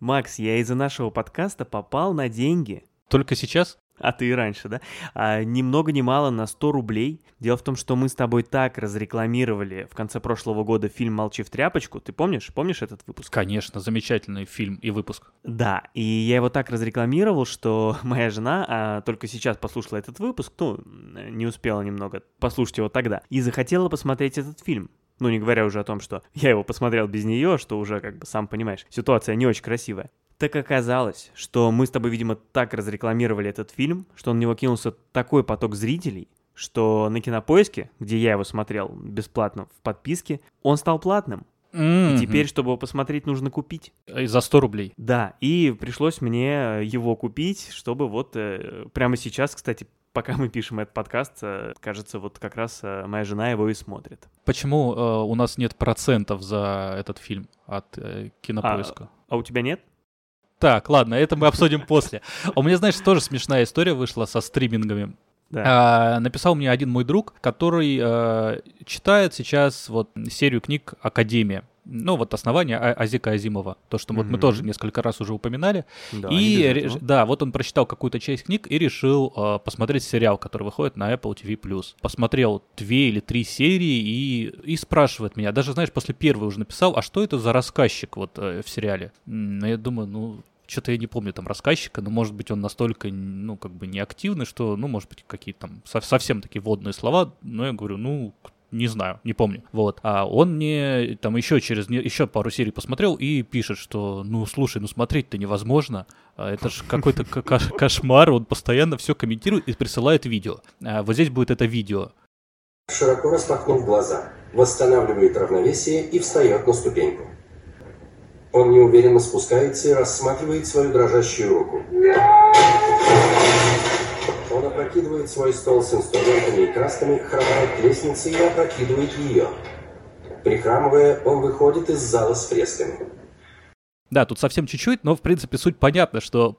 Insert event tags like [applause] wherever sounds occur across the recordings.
Макс, я из-за нашего подкаста попал на деньги. Только сейчас? А ты и раньше, да? А, ни много ни мало на 100 рублей. Дело в том, что мы с тобой так разрекламировали в конце прошлого года фильм «Молчи в тряпочку». Ты помнишь? Помнишь этот выпуск? Конечно, замечательный фильм и выпуск. Да, и я его так разрекламировал, что [laughs] моя жена а, только сейчас послушала этот выпуск, ну, не успела немного послушать его тогда, и захотела посмотреть этот фильм. Ну, не говоря уже о том, что [laughs] я его посмотрел без нее, что уже, как бы, сам понимаешь, ситуация не очень красивая. Так оказалось, что мы с тобой, видимо, так разрекламировали этот фильм, что на него кинулся такой поток зрителей, что на Кинопоиске, где я его смотрел бесплатно в подписке, он стал платным. Mm-hmm. И теперь, чтобы его посмотреть, нужно купить. За 100 рублей. Да, и пришлось мне его купить, чтобы вот э, прямо сейчас, кстати, пока мы пишем этот подкаст, э, кажется, вот как раз э, моя жена его и смотрит. Почему э, у нас нет процентов за этот фильм от э, кинопоиска? А, а у тебя нет? Так, ладно, это мы обсудим после. У меня, знаешь, тоже смешная история вышла со стримингами. Да. А, написал мне один мой друг, который а, читает сейчас вот серию книг «Академия». Ну, вот основание а- Азика Азимова. То, что вот мы тоже несколько раз уже упоминали. Да, и ре- да, вот он прочитал какую-то часть книг и решил э, посмотреть сериал, который выходит на Apple TV+. Посмотрел две или три серии и, и спрашивает меня, даже, знаешь, после первой уже написал, а что это за рассказчик вот э, в сериале? М, Я думаю, ну, что-то я не помню там рассказчика, но, может быть, он настолько, ну, как бы неактивный, что, ну, может быть, какие-то там со- совсем такие водные слова, но я говорю, ну, не знаю, не помню. Вот. А он мне там еще через еще пару серий посмотрел и пишет, что ну слушай, ну смотреть-то невозможно. А Это же какой-то кошмар. Он постоянно все комментирует и присылает видео. А вот здесь будет это видео. Широко распахнув глаза, восстанавливает равновесие и встает на ступеньку. Он неуверенно спускается и рассматривает свою дрожащую руку. Он опрокидывает свой стол с инструментами и красками, хромает к и опрокидывает ее. Прихрамывая, он выходит из зала с фресками. Да, тут совсем чуть-чуть, но в принципе суть понятна, что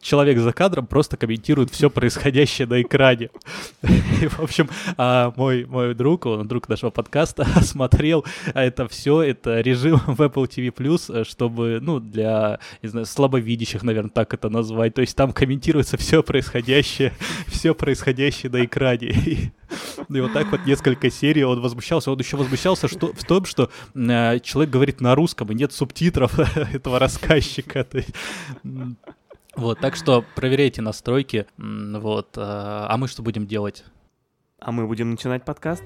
человек за кадром просто комментирует все происходящее на экране. [laughs] И, в общем, а, мой, мой друг, он друг нашего подкаста, [laughs] смотрел это все, это режим в Apple TV+, чтобы, ну, для, не знаю, слабовидящих, наверное, так это назвать. То есть там комментируется все происходящее, [laughs] все происходящее на экране. И, и вот так вот несколько серий он возмущался. Он еще возмущался что, в том, что э, человек говорит на русском, и нет субтитров этого рассказчика. Вот, так что проверяйте настройки. Вот, э, а мы что будем делать? А мы будем начинать подкаст?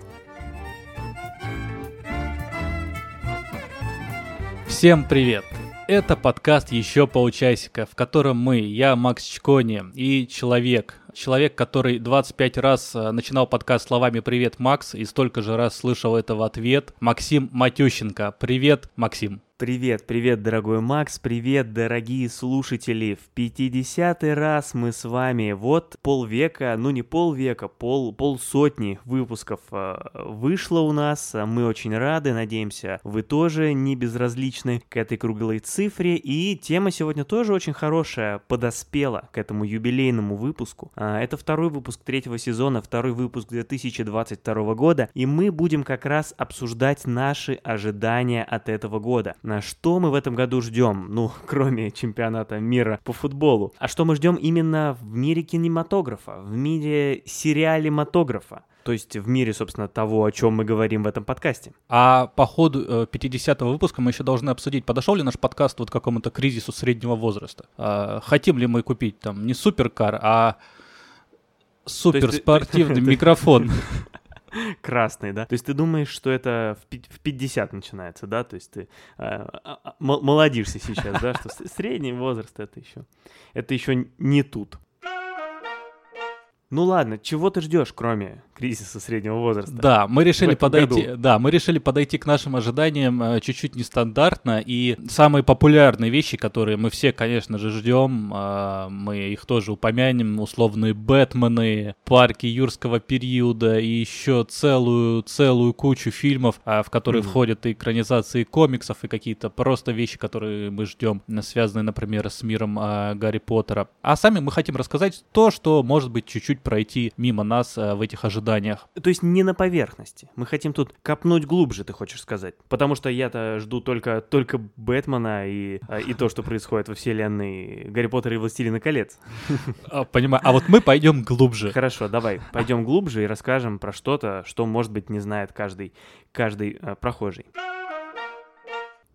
Всем привет! Это подкаст «Еще полчасика», в котором мы, я, Макс Чкони, и человек, человек, который 25 раз э, начинал подкаст словами «Привет, Макс», и столько же раз слышал это в ответ, Максим Матющенко. Привет, Максим. Привет, привет, дорогой Макс, привет, дорогие слушатели. В 50 раз мы с вами. Вот полвека, ну не полвека, пол, полсотни выпусков э, вышло у нас. Мы очень рады, надеемся, вы тоже не безразличны к этой круглой цифре. И тема сегодня тоже очень хорошая, подоспела к этому юбилейному выпуску. А, Это второй выпуск третьего сезона, второй выпуск 2022 года. И мы будем как раз обсуждать наши ожидания от этого года. На что мы в этом году ждем? Ну, [laughs] кроме чемпионата мира по футболу. А что мы ждем именно в мире кинематографа, в мире сериалематографа? То есть в мире, собственно, того, о чем мы говорим в этом подкасте. А по ходу э, 50-го выпуска мы еще должны обсудить, подошел ли наш подкаст вот к какому-то кризису среднего возраста. А, хотим ли мы купить там не суперкар, а суперспортивный [laughs] микрофон. Красный, да? То есть ты думаешь, что это в пи- в 50 начинается, да? То есть ты а, а, м- молодишься сейчас, да? Что средний возраст это еще, это еще не тут. Ну ладно, чего ты ждешь, кроме кризиса среднего возраста? Да, мы решили подойти, году. да, мы решили подойти к нашим ожиданиям э, чуть-чуть нестандартно и самые популярные вещи, которые мы все, конечно же, ждем, э, мы их тоже упомянем, условные Бэтмены, парки юрского периода и еще целую целую кучу фильмов, а, в которые Мгм. входят и экранизации комиксов и какие-то просто вещи, которые мы ждем, э, связанные, например, с миром э, Гарри Поттера. А сами мы хотим рассказать то, что может быть чуть-чуть чуть-чуть пройти мимо нас э, в этих ожиданиях. То есть не на поверхности. Мы хотим тут копнуть глубже, ты хочешь сказать. Потому что я-то жду только, только Бэтмена и, а, и то, что происходит во вселенной Гарри Поттера и Властелина колец. А, Понимаю. А вот мы пойдем глубже. Хорошо, давай, пойдем глубже и расскажем про что-то, что, может быть, не знает каждый, каждый э, прохожий.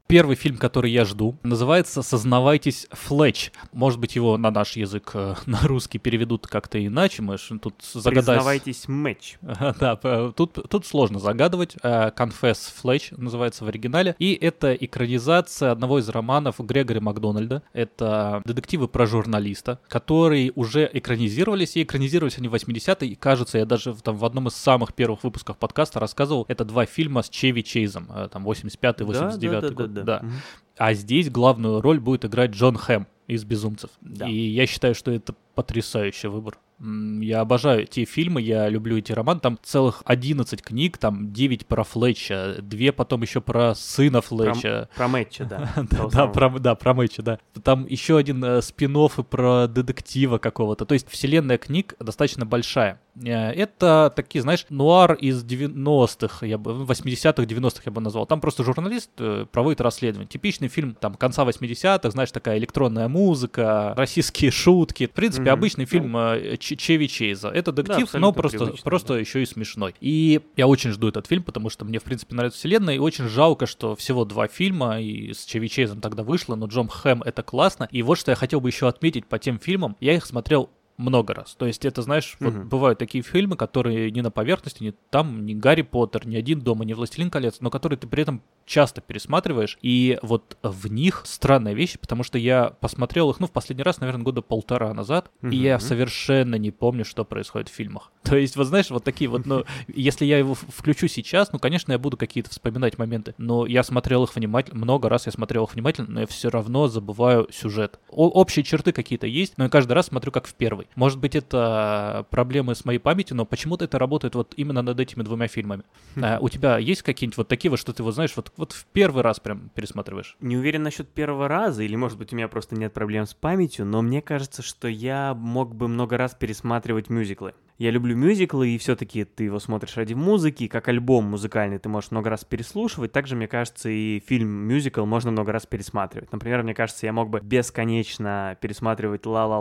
Первый фильм, который я жду, называется «Сознавайтесь, Флетч». Может быть, его на наш язык, э, [laughs] на русский переведут как-то иначе. Мы тут загадать... Признавайтесь, матч. [laughs] Да, п- тут, тут сложно загадывать. Э, Confess Fletch называется в оригинале. И это экранизация одного из романов Грегори Макдональда. Это детективы про журналиста, которые уже экранизировались. И экранизировались они в 80-е. И кажется, я даже там, в одном из самых первых выпусков подкаста рассказывал, это два фильма с Чеви Чейзом. э, Там 85-й, 89-й год. Да. Мгм. А здесь главную роль будет играть Джон Хэм из «Безумцев». Да. И я считаю, что это потрясающий выбор. Я обожаю те фильмы, я люблю эти романы. Там целых 11 книг, там 9 про Флетча, две потом еще про сына Флетча. Про матча, да. [laughs] Да, да, про, да, про Мэтча, да. Там еще один э, спин и про детектива какого-то. То есть вселенная книг достаточно большая. Э, Это такие, знаешь, нуар из 90-х, я бы, 80-х, 90-х я бы назвал. Там просто журналист э, проводит расследование. Типичный фильм там конца 80-х, знаешь, такая электронная музыка, российские шутки. В принципе, Мгм. обычный фильм э, Ч- Чеви Чейза. Это детектив, абсолютно но просто, просто да. еще и смешной. И я очень жду этот фильм, потому что мне, в принципе, нравится вселенная, и очень жалко, что всего два фильма, и с Чеви Чейзом тогда вышло, но Джон Хэм это классно. И вот что я хотел бы еще отметить по тем фильмам. Я их смотрел много раз. То есть это, знаешь, вот Мгм. бывают такие фильмы, которые не на поверхности, не там, не Гарри Поттер, не Один дома, не Властелин колец, но которые ты при этом часто пересматриваешь. И вот в них странная вещь, потому что я посмотрел их, ну, в последний раз, наверное, года полтора назад, и я совершенно не помню, что происходит в фильмах. [laughs] То есть, вот знаешь, вот такие вот, ну, если я его включу сейчас, ну, конечно, я буду какие-то вспоминать моменты, но я смотрел их внимательно, много раз я смотрел их внимательно, но я все равно забываю сюжет. О- общие черты какие-то есть, но я каждый раз смотрю как в первый. Может быть, это проблемы с моей памятью, но почему-то это работает вот именно над этими двумя фильмами. А, у тебя есть какие-нибудь вот такие вот, что ты вот знаешь, вот, вот в первый раз прям пересматриваешь? Не уверен насчет первого раза, или, может быть, у меня просто нет проблем с памятью, но мне кажется, что я мог бы много раз пересматривать мюзиклы. Я люблю мюзиклы, и все-таки ты его смотришь ради музыки, как альбом музыкальный ты можешь много раз переслушивать. Также, мне кажется, и фильм-мюзикл можно много раз пересматривать. Например, мне кажется, я мог бы бесконечно пересматривать «Ла Ла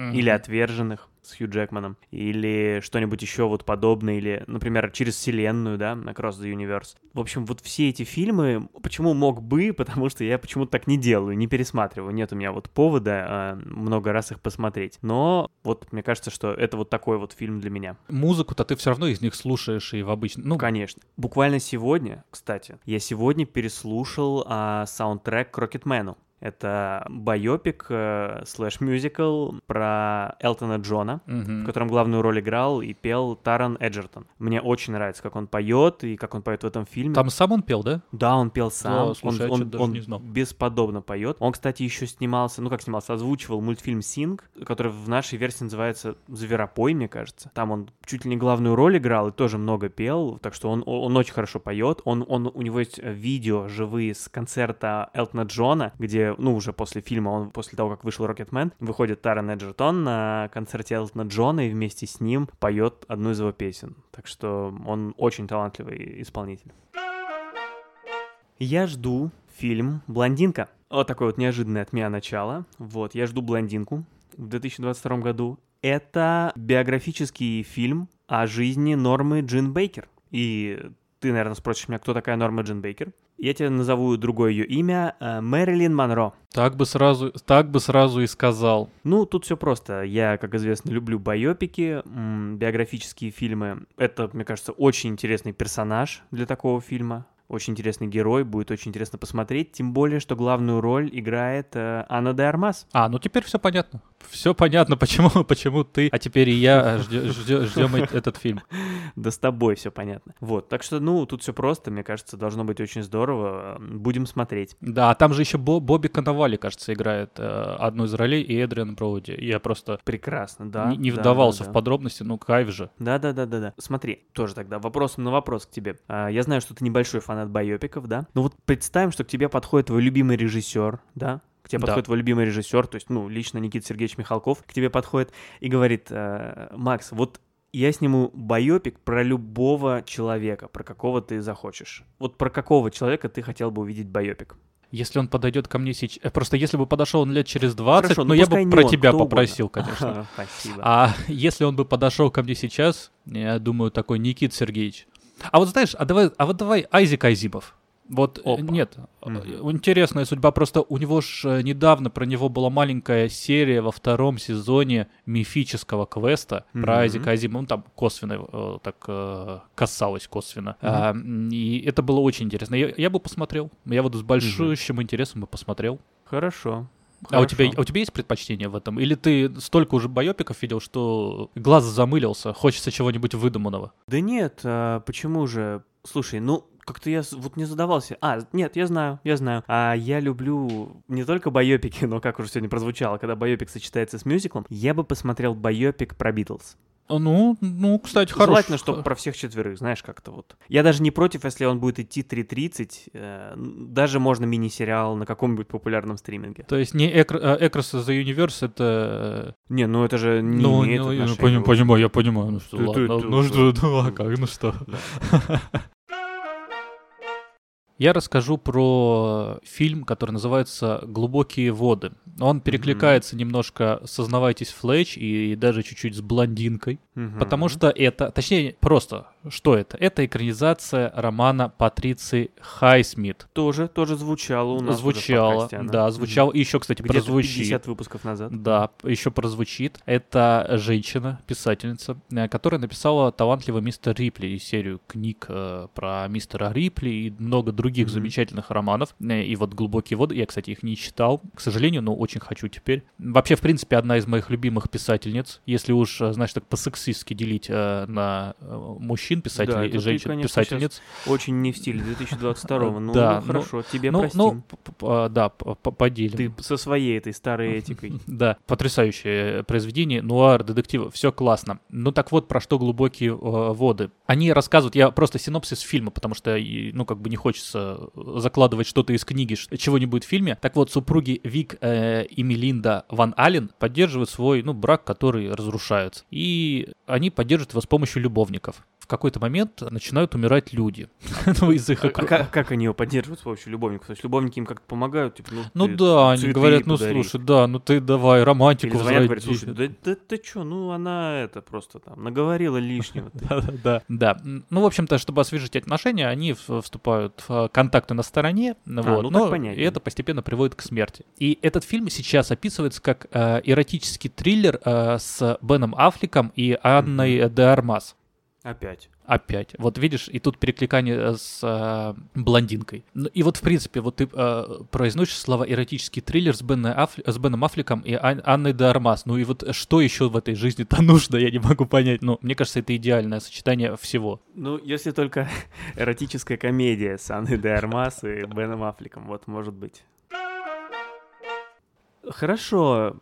Ленд», или «Отверженных» с Хью Джекманом, или что-нибудь еще вот подобное, или, например, «Через вселенную», да, «Across the Universe». В общем, вот все эти фильмы, почему мог бы, [laughs] потому что я почему-то так не делаю, не пересматриваю, нет у меня вот повода а, много раз их посмотреть. Но вот мне кажется, что это вот такой вот фильм для меня. Музыку-то ты все равно из них слушаешь и в обычном... Ну, Конечно. Буквально сегодня, кстати, я сегодня переслушал а, саундтрек к Рокетмену. Это байопик э, слэш-мюзикл про Элтона Джона, мгм. в котором главную роль играл и пел Таран Эджертон. Мне очень нравится, как он поет и как он поет в этом фильме. Там сам он пел, да? Да, он пел сам. Да, слушай, он, он не знал. бесподобно поет. Он, кстати, еще снимался, ну как снимался, озвучивал мультфильм Синг, который в нашей версии называется Зверопой, мне кажется. Там он чуть ли не главную роль играл и тоже много пел, так что он, он очень хорошо поет. Он, он, у него есть э, видео живые с концерта Элтона Джона, где, ну, уже после фильма, он после того, как вышел Рокетмен, выходит Таран Эджертон на концерте Элтона Джона и вместе с ним поет одну из его песен. Так что он очень талантливый исполнитель. Я жду фильм «Блондинка». Вот такое вот неожиданное от меня начало. Вот, я жду «Блондинку» в 2022 году. Это биографический фильм о жизни Нормы Джин Бейкер. И ты, наверное, спросишь меня, кто такая Норма Джин Бейкер. Я тебе назову другое ее имя э, Мэрилин Монро. Так бы сразу, так бы сразу и сказал. Ну, тут все просто. Я, как известно, люблю байопики, биографические фильмы. Это, мне кажется, очень интересный персонаж для такого фильма. Очень интересный герой, будет очень интересно посмотреть. Тем более, что главную роль играет э, Анна де Армас. А, ну теперь все понятно. Все понятно, почему, [laughs] почему ты, а теперь и я ждем этот фильм. Да с тобой все понятно. Вот, так что, ну, тут все просто, мне кажется, должно быть очень здорово. Будем смотреть. Да, а там же еще Бо- Бобби Коновали, кажется, играет э, одну из ролей, и Эдриан Броуди. Я просто Прекрасно, да. не, не да, вдавался да, в подробности, ну кайф же. Да, да, да, да, да. Смотри, тоже тогда вопросом на вопрос к тебе. А, Я знаю, что ты небольшой фанат байопиков, да? Ну вот представим, что к тебе подходит твой любимый режиссер, да? Тебе Да. подходит твой любимый режиссер, то есть, ну, лично Никита Сергеевич Михалков к тебе подходит и говорит, «Э, Макс, вот я сниму байопик про любого человека, про какого ты захочешь. Вот про какого человека ты хотел бы увидеть байопик? Если он подойдет ко мне сейчас... Просто если бы подошел он лет через 20, Хорошо, ну, ну я бы про он, тебя кто угодно. попросил, конечно. [laughs] Спасибо. А если он бы подошел ко мне сейчас, я думаю, такой Никит Сергеевич. А вот знаешь, а давай, а вот давай Айзек Азимов. Вот э, Опа. нет, э, интересная судьба. Просто у него ж э, недавно про него была маленькая серия во втором сезоне мифического квеста Мгм. про Айзека Азимова. Ну, там косвенно так касалось косвенно. М, и это было очень интересно. Я, я бы посмотрел. Я вот с большущим интересом бы посмотрел. Хорошо. А у тебя, Хорошо. а у тебя есть предпочтение в этом? Или ты столько уже байопиков видел, что глаз замылился, хочется чего-нибудь выдуманного? Да нет, а почему же? Слушай, ну как-то я вот не задавался. А, нет, я знаю, я знаю. А я люблю не только байопики, [laughs] но как уже сегодня прозвучало, когда байопик сочетается с мюзиклом, я бы посмотрел байопик про Битлз. Ну, ну, кстати, хорошо. Желательно, чтобы про всех четверых, знаешь, как-то вот. Я даже не против, если он будет идти 3.30, э, даже можно мини-сериал на каком-нибудь популярном стриминге. То есть не Экр- э, Across the Universe, это... Не, ну это же не ну, имеет ну, я отношения. поним- понимаю, я понимаю. Ну что, Ты- ладно, ты- ну ты- что, ну а как, ну что. [laughs] Я расскажу про фильм, который называется «Глубокие воды». Он перекликается немножко «Сознавайтесь, Флетч» и даже чуть-чуть с «Блондинкой». Мгм. Потому что это, точнее, просто, что это? Это экранизация романа Патриции Хайсмит. Тоже, тоже звучало у нас звучало, подкасте она. да, звучало. И еще, кстати, Где-то прозвучит. 50 выпусков назад. Да, еще прозвучит. Это женщина, писательница, э, которая написала «Талантливый мистер Рипли» и серию книг э, про мистера Рипли и много других Мгм. замечательных романов. Э, И вот «Глубокие воды», я, кстати, их не читал, к сожалению, но очень хочу теперь. Вообще, в принципе, одна из моих любимых писательниц, если уж, э, знаешь, так по-сексистски делить э, на э, мужчин писателей это и ты, женщин конечно, писательниц. Очень не в стиле 2022 Ну, Да, ну, ну, хорошо, тебе Ну, простим. ну, а, да, поделим. Ты со своей этой старой [laughs] этикой. Да, потрясающее произведение, нуар, детектив, все классно. Ну так вот, про что глубокие э, воды. Они рассказывают, я просто синопсис фильма, потому что, ну как бы не хочется закладывать что-то из книги, ш- чего не будет в фильме. Так вот, супруги Вик э, и Мелинда Ван Аллен поддерживают свой, ну, брак, который разрушается. И они поддерживают его с помощью любовников. В какой-то момент начинают умирать люди. [laughs] Ну, из их А как, как они ее поддерживают с помощью любовников? То есть любовники им как-то помогают? Типа, ну, Ну да, они говорят, ну подари. слушай, да, ну ты давай Или романтику звонят, говорят, возроди. слушай, да, да ты чё, ну она это просто там наговорила лишнего. [laughs] ты». Да, да. Ну, в общем-то, чтобы освежить отношения, они вступают в э, контакты на стороне, вот, ну и это постепенно приводит к смерти. И этот фильм сейчас описывается как э, эротический триллер э, с Беном Аффлеком и Анной де Армас. Опять. Опять. Вот видишь, и тут перекликание э, с э, блондинкой. Ну, и вот, в принципе, вот ты э, произносишь слова эротический триллер с, Бен Афф- с Беном Аффлеком и Ан- Анной де Армас. Ну и вот что еще в этой жизни-то [laughs] нужно, я не могу понять. Ну, мне кажется, это идеальное сочетание всего. Ну, если только [laughs] эротическая комедия с Анной де Армас и Беном Аффлеком, вот может быть. Хорошо,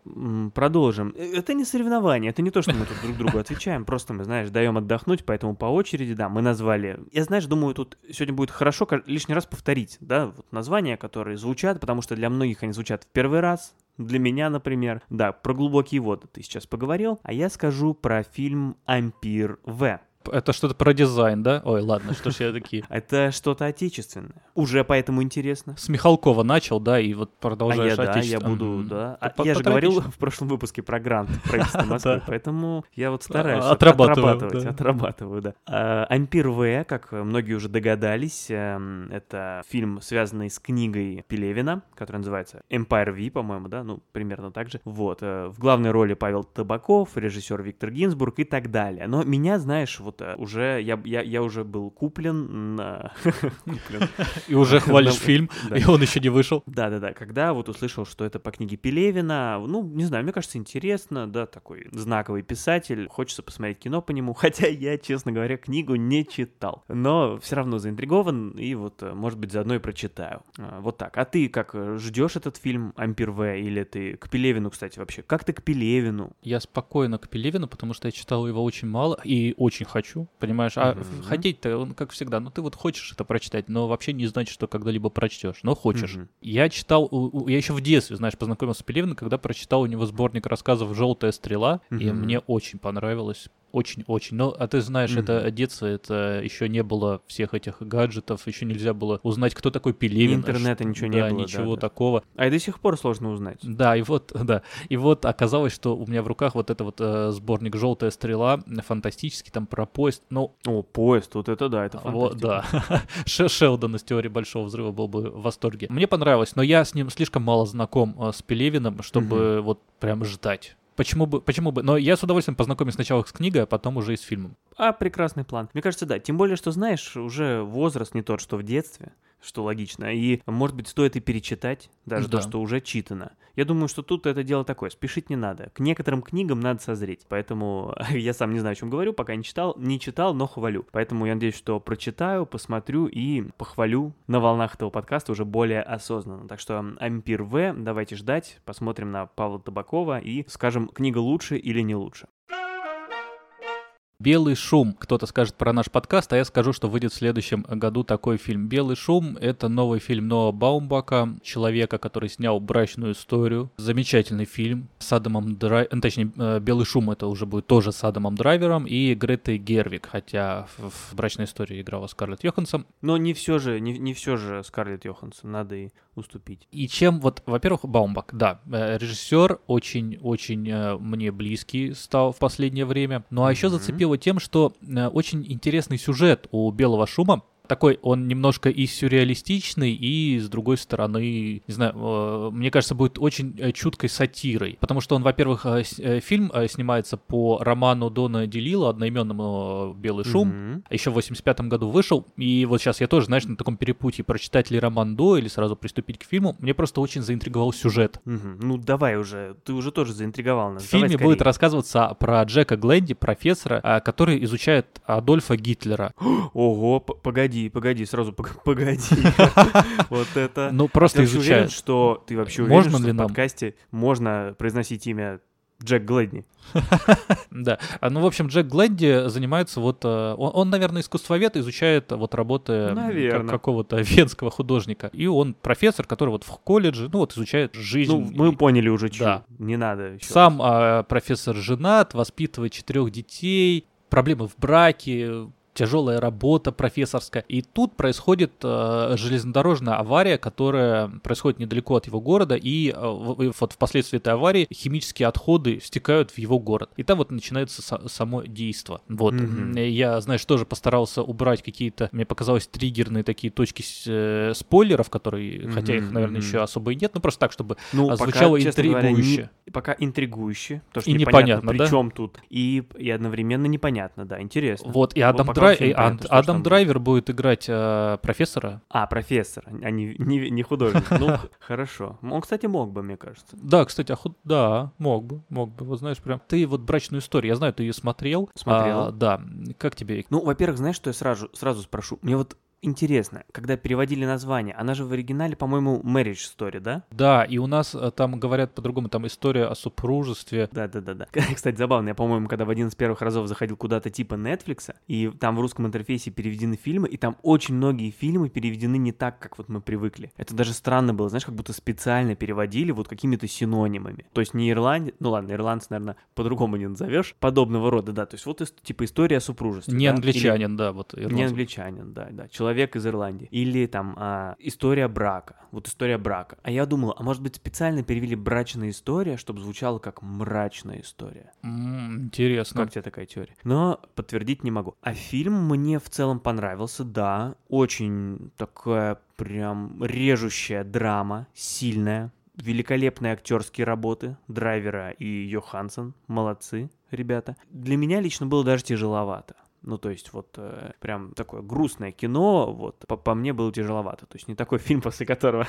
продолжим. Э, Это не соревнование, это не то, что мы тут друг другу отвечаем, просто мы, знаешь, даем отдохнуть, поэтому по очереди, да, мы назвали. Я, знаешь, думаю, тут сегодня будет хорошо лишний раз повторить, да, вот названия, которые звучат, потому что для многих они звучат в первый раз, для меня, например. Да, про глубокие воды ты сейчас поговорил, а я скажу про фильм «Ампир В». Это что-то про дизайн, да? Ой, ладно, что ж я такие. [laughs] Это что-то отечественное. Уже поэтому интересно. С Михалкова начал, да, и вот А продолжаешь я, да, я буду, Мгм. да. А я же говорил в прошлом выпуске про грант [laughs] правительства Москвы, поэтому я вот стараюсь А, отрабатывать, отрабатываю, да. А, Ампир В, как многие уже догадались, эм, это фильм, связанный с книгой Пелевина, которая называется Empire V, по-моему, да, ну, примерно так же. Вот. э, В главной роли Павел Табаков, режиссер Виктор Гинзбург и так далее. Но меня, знаешь, вот э, уже, я, я, я уже был куплен на... [laughs] куплен. [laughs] И уже хвалишь фильм, [laughs] и он еще не вышел. Да-да-да, когда вот услышал, что это по книге Пелевина, ну, не знаю, мне кажется, интересно, да, такой знаковый писатель, хочется посмотреть кино по нему, хотя я, честно говоря, книгу не читал, но все равно заинтригован, и вот, э, может быть, заодно и прочитаю. А, Вот так. А ты как, э, ждешь этот фильм «Ампир В» или ты к Пелевину, кстати, вообще? Как ты к Пелевину? Я спокойно к Пелевину, потому что я читал его очень мало и очень хочу, понимаешь? А Мгм. хотеть-то, он, как всегда, ну ты вот хочешь это прочитать, но вообще не значит, что когда-либо прочтешь, но хочешь. Мгм. Я читал, у- у- я еще в детстве, знаешь, познакомился с Пелевиным, когда прочитал у него сборник рассказов «Желтая стрела», и Мгм. мне очень понравилось. Очень-очень. Но, а ты знаешь, Мгм. это детство, это еще не было всех этих гаджетов, еще нельзя было узнать, кто такой Пелевин. интернета ш- ничего не да, было, да, ничего да. такого. А и до сих пор сложно узнать. Да, и вот, [laughs] да, и вот оказалось, что у меня в руках вот это вот э, сборник «Желтая стрела», фантастический, там про поезд, ну, О, поезд, вот это да, это вот, фантастика. да. [laughs] Ше- Шелдон из «Теории Большого Взрыва» был бы в восторге. Мне понравилось, но я с ним слишком мало знаком э, с Пелевиным, чтобы вот прям ждать. Почему бы, почему бы? Но я с удовольствием познакомлюсь сначала с книгой, а потом уже и с фильмом. А, прекрасный план. Мне кажется, да. Тем более, что, знаешь, уже возраст не тот, что в детстве, что логично. И, может быть, стоит и перечитать даже Да. то, что уже читано. Я думаю, что тут это дело такое. Спешить не надо. К некоторым книгам надо созреть. Поэтому [laughs] я сам не знаю, о чем говорю, пока не читал. Не читал, но хвалю. Поэтому я надеюсь, что прочитаю, посмотрю и похвалю на волнах этого подкаста уже более осознанно. Так что Ампир В, давайте ждать, посмотрим на Павла Табакова и скажем, книга лучше или не лучше. «Белый шум». Кто-то скажет про наш подкаст, а я скажу, что выйдет в следующем году такой фильм. «Белый шум» — это новый фильм Ноа Баумбака, человека, который снял «Брачную историю». Замечательный фильм с Адамом Драйвером, точнее, э, «Белый шум» — это уже будет тоже с Адамом Драйвером и Гретой Гервик, хотя в, «Брачной истории» играла Скарлетт Йоханссон. Но не все же, не, не все же Скарлетт Йоханссон, надо и уступить. И чем вот, во-первых, Баумбак, да, э, режиссер очень-очень э, мне близкий стал в последнее время. Ну а еще Мгм. Зацепило тем, что э, очень интересный сюжет у Белого шума. Такой он немножко и сюрреалистичный, и с другой стороны, не знаю, э, мне кажется, будет очень э, чуткой сатирой. Потому что он, во-первых, э, фильм снимается по роману Дона Делила, одноименному «Белый шум». Мгм. Еще в 85 году вышел, и вот сейчас я тоже, знаешь, на таком перепутье, прочитать ли роман до или сразу приступить к фильму. Мне просто очень заинтриговал сюжет. Мгм. Ну давай уже, ты уже тоже заинтриговал нас. В Давай фильме будет скорее. рассказываться про Джека Гленди, профессора, а, который изучает Адольфа Гитлера. [gasps] Ого, п- погоди, погоди, сразу пог- [laughs] погоди. [laughs] Вот это... Ну, просто изучает. что ты вообще уверен, что в подкасте можно произносить имя Джек Глэдни? [laughs] Да. А, Ну, в общем, Джек Гленди занимается вот... э, Он, он, наверное, искусствовед, изучает вот работы какого-то венского художника. И он профессор, который вот в колледже, ну, вот изучает жизнь. Ну, мы поняли уже. Да. Не надо еще. Сам а, профессор женат, воспитывает четырех детей, проблемы в браке, тяжелая работа профессорская. И тут происходит э, железнодорожная авария, которая происходит недалеко от его города, и, э, вот впоследствии этой аварии химические отходы стекают в его город. И там вот начинается са- само действо. Вот. М, Я, знаешь, тоже постарался убрать какие-то, мне показалось, триггерные такие точки с- э, спойлеров, которые, хотя их, наверное, мгм. еще особо и нет, но просто так, чтобы Ну, а, пока, звучало честно говоря, не- интригующе. пока интригующе. То, что И непонятно, непонятно, при да? чем тут. И, и одновременно непонятно, да, интересно. Вот, и Вот Адам, пока Драй- Ад- что ж Адам там будет. Драйвер будет играть э, профессора. А, профессор, а не, не, не художник. Ну, [laughs] хорошо. Он, кстати, мог бы, мне кажется. Да, кстати, а худ- да, мог бы, мог бы. Вот знаешь, прям. Ты вот брачную историю, я знаю, ты ее смотрел. Смотрел. А, да. Как тебе? Ну, во-первых, знаешь, что я сразу, сразу спрошу? Мне вот интересно, когда переводили название, она же в оригинале, по-моему, Marriage Story, да? Да, и у нас э, там говорят по-другому, там история о супружестве. Да, да, да, да. Кстати, забавно, я, по-моему, когда в один из первых разов заходил куда-то типа Netflix, и там в русском интерфейсе переведены фильмы, и там очень многие фильмы переведены не так, как вот мы привыкли. Это даже странно было, знаешь, как будто специально переводили вот какими-то синонимами. То есть не ирландец, ну ладно, ирландец, наверное, по-другому не назовешь, подобного рода, да. То есть вот типа история о супружестве. Не да? англичанин, да, вот. Или- Не ирландец. англичанин, да, да. Человек из Ирландии. Или там а, история брака. Вот история брака. А я думал, а может быть специально перевели брачная история, чтобы звучало как мрачная история. М, Интересно. Как тебе такая теория? Но подтвердить не могу. А фильм мне в целом понравился, да. Очень такая прям режущая драма, сильная. Великолепные актерские работы Драйвера и Йоханссон. Молодцы, ребята. Для меня лично было даже тяжеловато. Ну, то есть, вот э, прям такое грустное кино, вот, по, по мне было тяжеловато. То есть, не такой [laughs] фильм, после которого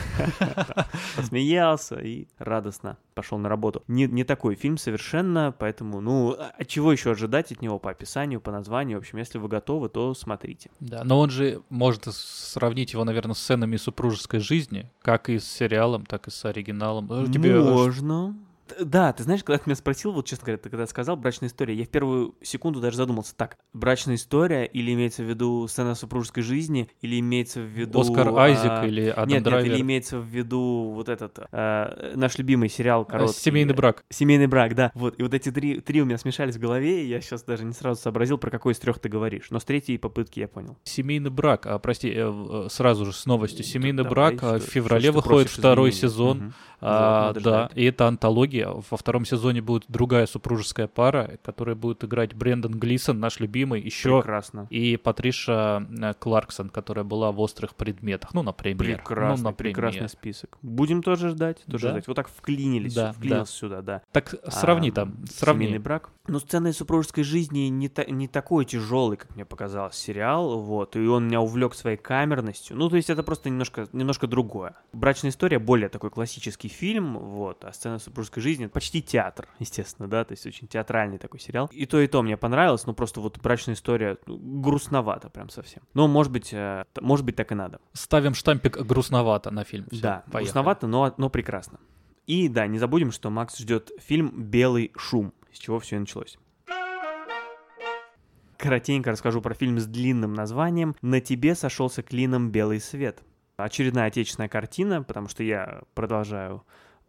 [laughs] посмеялся и радостно пошел на работу. Не, не такой фильм совершенно, поэтому, ну, а а чего еще ожидать от него по описанию, по названию? В общем, если вы готовы, то смотрите. Да, но он же, можно с- сравнить его, наверное, с сценами супружеской жизни, как и с сериалом, так и с оригиналом. Тебе, э, Можно. Да, ты знаешь, когда ты меня спросил, вот честно говоря, ты когда сказал «брачная история», я в первую секунду даже задумался, так, брачная история или имеется в виду сцена супружеской жизни, или имеется в виду... Оскар а, Айзек или Адам нет, Драйвер. нет, или имеется в виду вот этот, а, наш любимый сериал А, короткий. Семейный брак. Семейный брак, да. Вот, и вот эти три, три у меня смешались в голове, и я сейчас даже не сразу сообразил, про какой из трех ты говоришь. Но с третьей попытки я понял. Семейный брак, а прости, э, э, сразу же с новостью. Семейный Давай, брак, а, в что- феврале что выходит второй сезон. Мгм. А, да, и это антология. Во втором сезоне будет другая супружеская пара, которая будет играть Брэндон Глисон, наш любимый, еще Прекрасно. и Патриша э, Кларксон, которая была в острых предметах. Ну, например. Прекрасный, ну, например. прекрасный список. Будем тоже ждать, тоже Да. ждать. Вот так вклинились, Да, вклинился сюда, да. Так сравни А, там, сравни. Семейный брак. Ну, сцены супружеской жизни не, та- не такой тяжелый, как мне показалось, сериал, вот, и он меня увлек своей камерностью. Ну, то есть это просто немножко, немножко другое. Брачная история более такой классический фильм, вот, а сцена супружеской жизни это почти театр, [laughs] естественно, да, то есть очень театральный такой сериал. И то, и то мне понравилось, но просто вот брачная история ну, грустновато прям совсем. Но, может быть, э, может быть, так и надо. Ставим штампик грустновато на фильм. Всё, Да, поехали. грустновато, но, но прекрасно. И да, не забудем, что Макс ждет фильм «Белый шум», с чего все и началось. Коротенько расскажу про фильм с длинным названием «На тебе сошелся клином белый свет». Очередная отечественная картина, потому что я продолжаю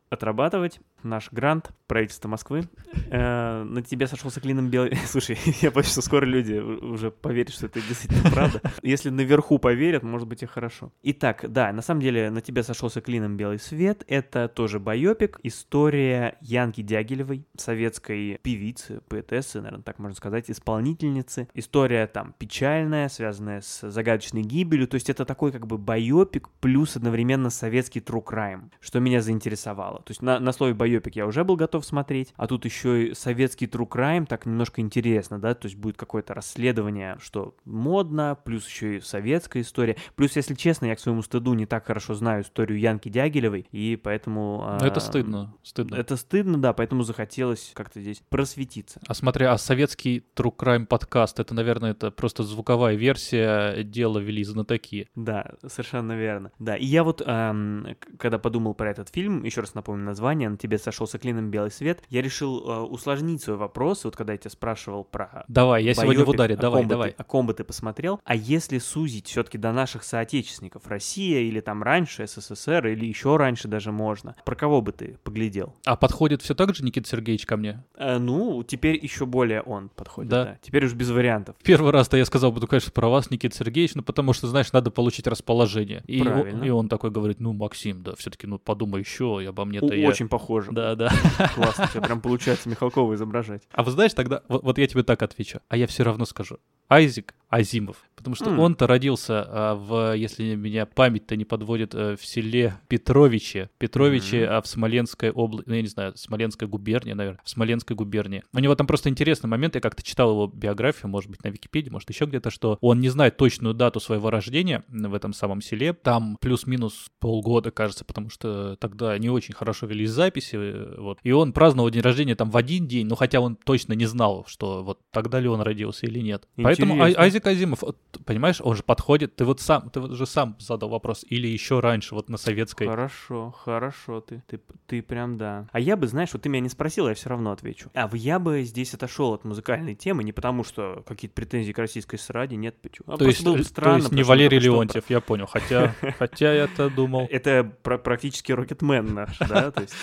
отрабатывать наш грант правительства Москвы. Э, на тебе сошелся клином белый... [laughs] Слушай, я боюсь, что скоро люди уже поверят, что это действительно правда. [laughs] Если наверху поверят, может быть и хорошо. Итак, да, на самом деле на тебе сошелся клином белый свет. Это тоже байопик. История Янки Дягилевой, советской певицы, поэтессы, наверное, так можно сказать, исполнительницы. История там печальная, связанная с загадочной гибелью. То есть это такой как бы байопик плюс одновременно советский true crime, что меня заинтересовало. То есть на, на слове байопик я уже был готов смотреть, а тут еще и советский true crime, так немножко интересно, да, то есть будет какое-то расследование, что модно, плюс еще и советская история. Плюс, если честно, я к своему стыду не так хорошо знаю историю Янки Дягилевой, и поэтому... Ну, это стыдно, стыдно. Это стыдно, да, поэтому захотелось как-то здесь просветиться. А смотри, а советский true crime подкаст, это, наверное, это просто звуковая версия дела вели знатоки. Да, совершенно верно. Да, и я вот, эм, когда подумал про этот фильм, еще раз напомню название, «На тебе сошелся клином белый свет», я решил э, усложнить свой вопрос, вот когда я тебя спрашивал про Давай, я сегодня в ударе, давай, давай. О ком бы ты посмотрел? А если сузить все-таки до наших соотечественников, Россия или там раньше СССР, или еще раньше даже можно, про кого бы ты поглядел? А подходит все так же Никита Сергеевич ко мне? Э, ну, теперь еще более он подходит, Да. да. Теперь уж без вариантов. Первый раз-то я сказал бы, ну, конечно, про вас, Никита Сергеевич, ну, потому что, знаешь, надо получить расположение. И, Правильно. он, и он такой говорит, ну, Максим, да, все-таки, ну, подумай еще, и обо мне-то О- я... Очень похоже. Да, да. Классно, у тебя прям получается Михалкова изображать. А вы знаешь, тогда, вот, вот я тебе так отвечу, а я все равно скажу. Айзек Азимов. Потому что М. он-то родился а, в, если меня память-то не подводит, э, в селе Петровиче. Петровиче, Мгм. а в Смоленской области, ну, я не знаю, Смоленской губернии, наверное, в Смоленской губернии. У него там просто интересный момент, я как-то читал его биографию, может быть, на Википедии, может, еще где-то, что он не знает точную дату своего рождения в этом самом селе. Там плюс-минус полгода, кажется, потому что тогда не очень хорошо велись записи, э, вот. И он праздновал день рождения там в один день, но хотя он точно не знал, что вот тогда ли он родился или нет. Поэтому Ай- Интересно. Айзек Азимов, вот, понимаешь, он же подходит, ты вот сам, ты вот же сам задал вопрос, или еще раньше, вот на советской. Хорошо, хорошо, ты, ты, ты прям да. А я бы, знаешь, вот ты меня не спросил, я все равно отвечу. А я бы здесь отошел от музыкальной темы не потому, что какие-то претензии к российской эстраде, нет, почему. А То есть, было бы э, то странно, есть не потому что Валерий что Леонтьев, я понял, хотя, [laughs] хотя я-то думал, Это практически Рокетмен наш, да, [laughs] то есть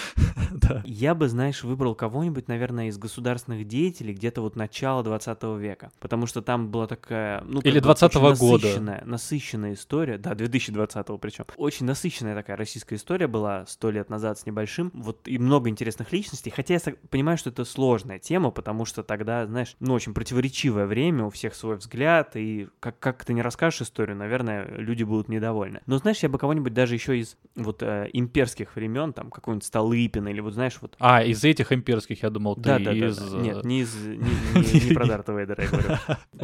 да. Я бы, знаешь, выбрал кого-нибудь, наверное, из государственных деятелей где-то вот начала 20 века. Потому что там была такая... Ну, Или как бы 20-го очень года. Насыщенная, насыщенная история. Да, 2020-го причем. Очень насыщенная такая российская история была сто лет назад с небольшим. Вот и много интересных личностей. Хотя я понимаю, что это сложная тема, потому что тогда, знаешь, ну, очень противоречивое время, у всех свой взгляд, и как, как ты не расскажешь историю, наверное, люди будут недовольны. Но, знаешь, я бы кого-нибудь даже еще из вот э, имперских времен, там, какого-нибудь Столыпина, или вот, знаешь, вот А, из этих имперских, я думал, ты да, да, да, из... да. э, Нет, не из не, не- [laughs] не про Дарта Вейдера я говорю. [laughs]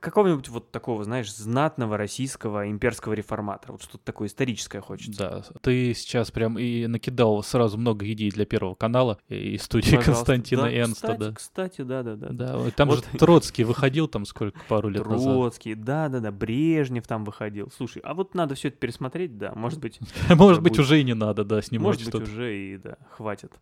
Какого-нибудь вот такого, знаешь, знатного российского имперского реформатора. Вот что-то такое историческое хочется. Да, ты сейчас прям и накидал сразу много идей для Первого канала и студии Пожалуйста. Константина Да, Энста, кстати, да. Кстати, да, да, да. Да, вот там Вот. же Троцкий выходил там сколько, пару лет назад. Троцкий, да, да, да, Брежнев там выходил. Слушай, а вот надо все это пересмотреть, да, может быть, [laughs] Может быть, уже и не надо, да, снимать может быть что-то. уже и да, хватит.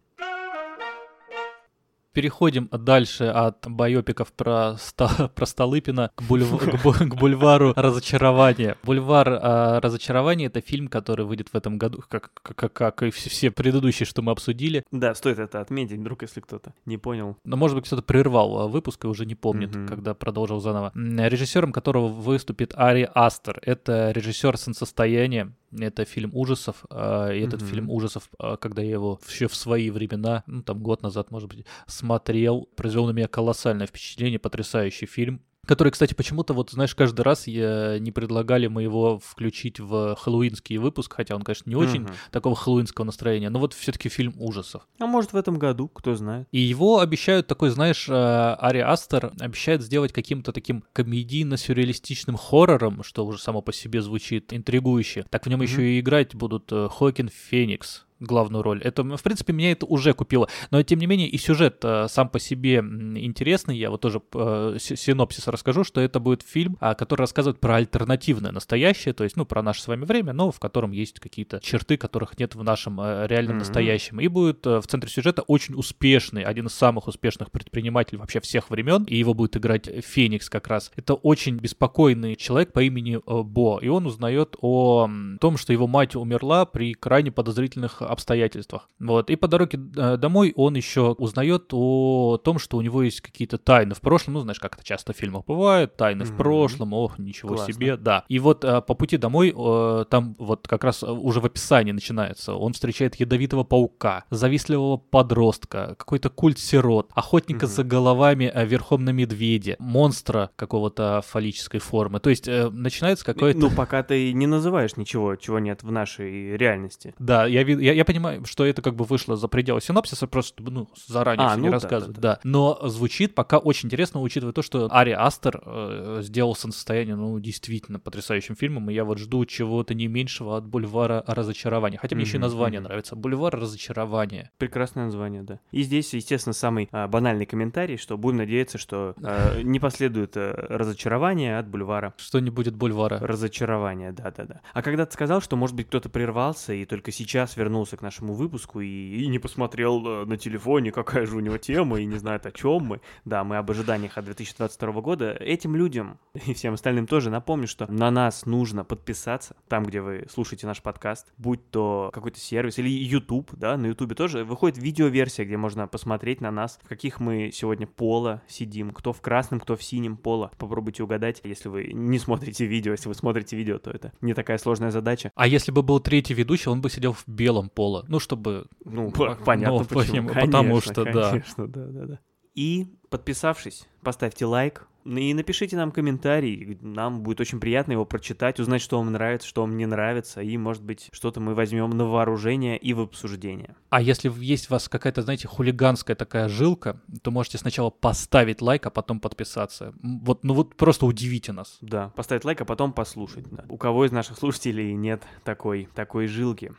Переходим дальше от байопиков про, ста, [laughs] про Столыпина к, бульв... к, бульвару разочарования. Бульвар э, разочарования — это фильм, который выйдет в этом году, как, как, как и все предыдущие, что мы обсудили. Да, стоит это отметить, вдруг, если кто-то не понял. Но, может быть, кто-то прервал а, выпуск и уже не помнит, mm-hmm. когда продолжил заново. Режиссером которого выступит Ари Астер. Это режиссер «Солнцестояние», это фильм ужасов, и этот mm-hmm. фильм ужасов, когда я его еще в свои времена, ну там год назад, может быть, смотрел, произвел на меня колоссальное впечатление, потрясающий фильм который, кстати, почему-то, вот, знаешь, каждый раз я не предлагали мы его включить в хэллоуинский выпуск, хотя он, конечно, не очень uh-huh. такого хэллоуинского настроения, но вот все-таки фильм ужасов. А может, в этом году, кто знает. И его обещают такой, знаешь, э, Ари Астер обещает сделать каким-то таким комедийно-сюрреалистичным хоррором, что уже само по себе звучит интригующе. Так в нем uh-huh. еще и играть будут э, Хокин Феникс, главную роль. Это, в принципе, меня это уже купило. Но, тем не менее, и сюжет э, сам по себе интересный. Я вот тоже э, синопсис расскажу, что это будет фильм, э, который рассказывает про альтернативное настоящее, то есть, ну, про наше с вами время, но в котором есть какие-то черты, которых нет в нашем э, реальном mm-hmm. настоящем. И будет э, в центре сюжета очень успешный, один из самых успешных предпринимателей вообще всех времен, и его будет играть Феникс как раз. Это очень беспокойный человек по имени э, Бо, и он узнает о том, что его мать умерла при крайне подозрительных обстоятельствах. Вот. И по дороге э, домой он еще узнает о том, что у него есть какие-то тайны в прошлом. Ну, знаешь, как это часто в фильмах бывает. Тайны mm-hmm. в прошлом. Ох, ничего Классно. себе. Да. И вот э, по пути домой э, там вот как раз уже в описании начинается. Он встречает ядовитого паука, завистливого подростка, какой-то культ сирот, охотника mm-hmm. за головами верхом на медведе, монстра какого-то фаллической формы. То есть начинается какой-то... Ну, пока ты не называешь ничего, чего нет в нашей реальности. Да, я, я, я понимаю, что это как бы вышло за пределы синопсиса, просто ну, заранее а, все ну, не да, рассказывать, да, да. да. Но звучит пока очень интересно, учитывая то, что Ари Астер э, сделал солнцестояние, ну, действительно потрясающим фильмом, и я вот жду чего-то не меньшего от Бульвара разочарования. Хотя мне mm-hmm, еще и название mm-hmm. нравится. Бульвар разочарования. Прекрасное название, да. И здесь, естественно, самый а, банальный комментарий, что будем надеяться, что а, [laughs] не последует а, разочарование от Бульвара. Что не будет Бульвара. Разочарование, да-да-да. А когда ты сказал, что, может быть, кто-то прервался и только сейчас вернулся вернулся к нашему выпуску и, и не посмотрел э, на телефоне, какая же у него тема, и не знает, о чем мы. Да, мы об ожиданиях от 2022 года. Этим людям [laughs] и всем остальным тоже напомню, что на нас нужно подписаться там, где вы слушаете наш подкаст, будь то какой-то сервис или YouTube, да, на YouTube тоже выходит видеоверсия, где можно посмотреть на нас, в каких мы сегодня пола сидим, кто в красном, кто в синем пола. Попробуйте угадать, если вы не смотрите видео, если вы смотрите видео, то это не такая сложная задача. А если бы был третий ведущий, он бы сидел в белом пола. Ну, чтобы... Ну, понятно ну, почему. Конечно, потому что, да. Конечно, да, да, да. И, подписавшись, поставьте лайк, и напишите нам комментарий, нам будет очень приятно его прочитать, узнать, что вам нравится, что вам не нравится, и, может быть, что-то мы возьмем на вооружение и в обсуждение. А если есть у вас какая-то, знаете, хулиганская такая жилка, то можете сначала поставить лайк, а потом подписаться. Вот, ну вот просто удивите нас. Да, поставить лайк, а потом послушать. Да. У кого из наших слушателей нет такой, такой жилки?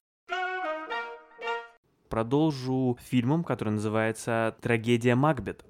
Продолжу фильмом, который называется «Трагедия Макбета».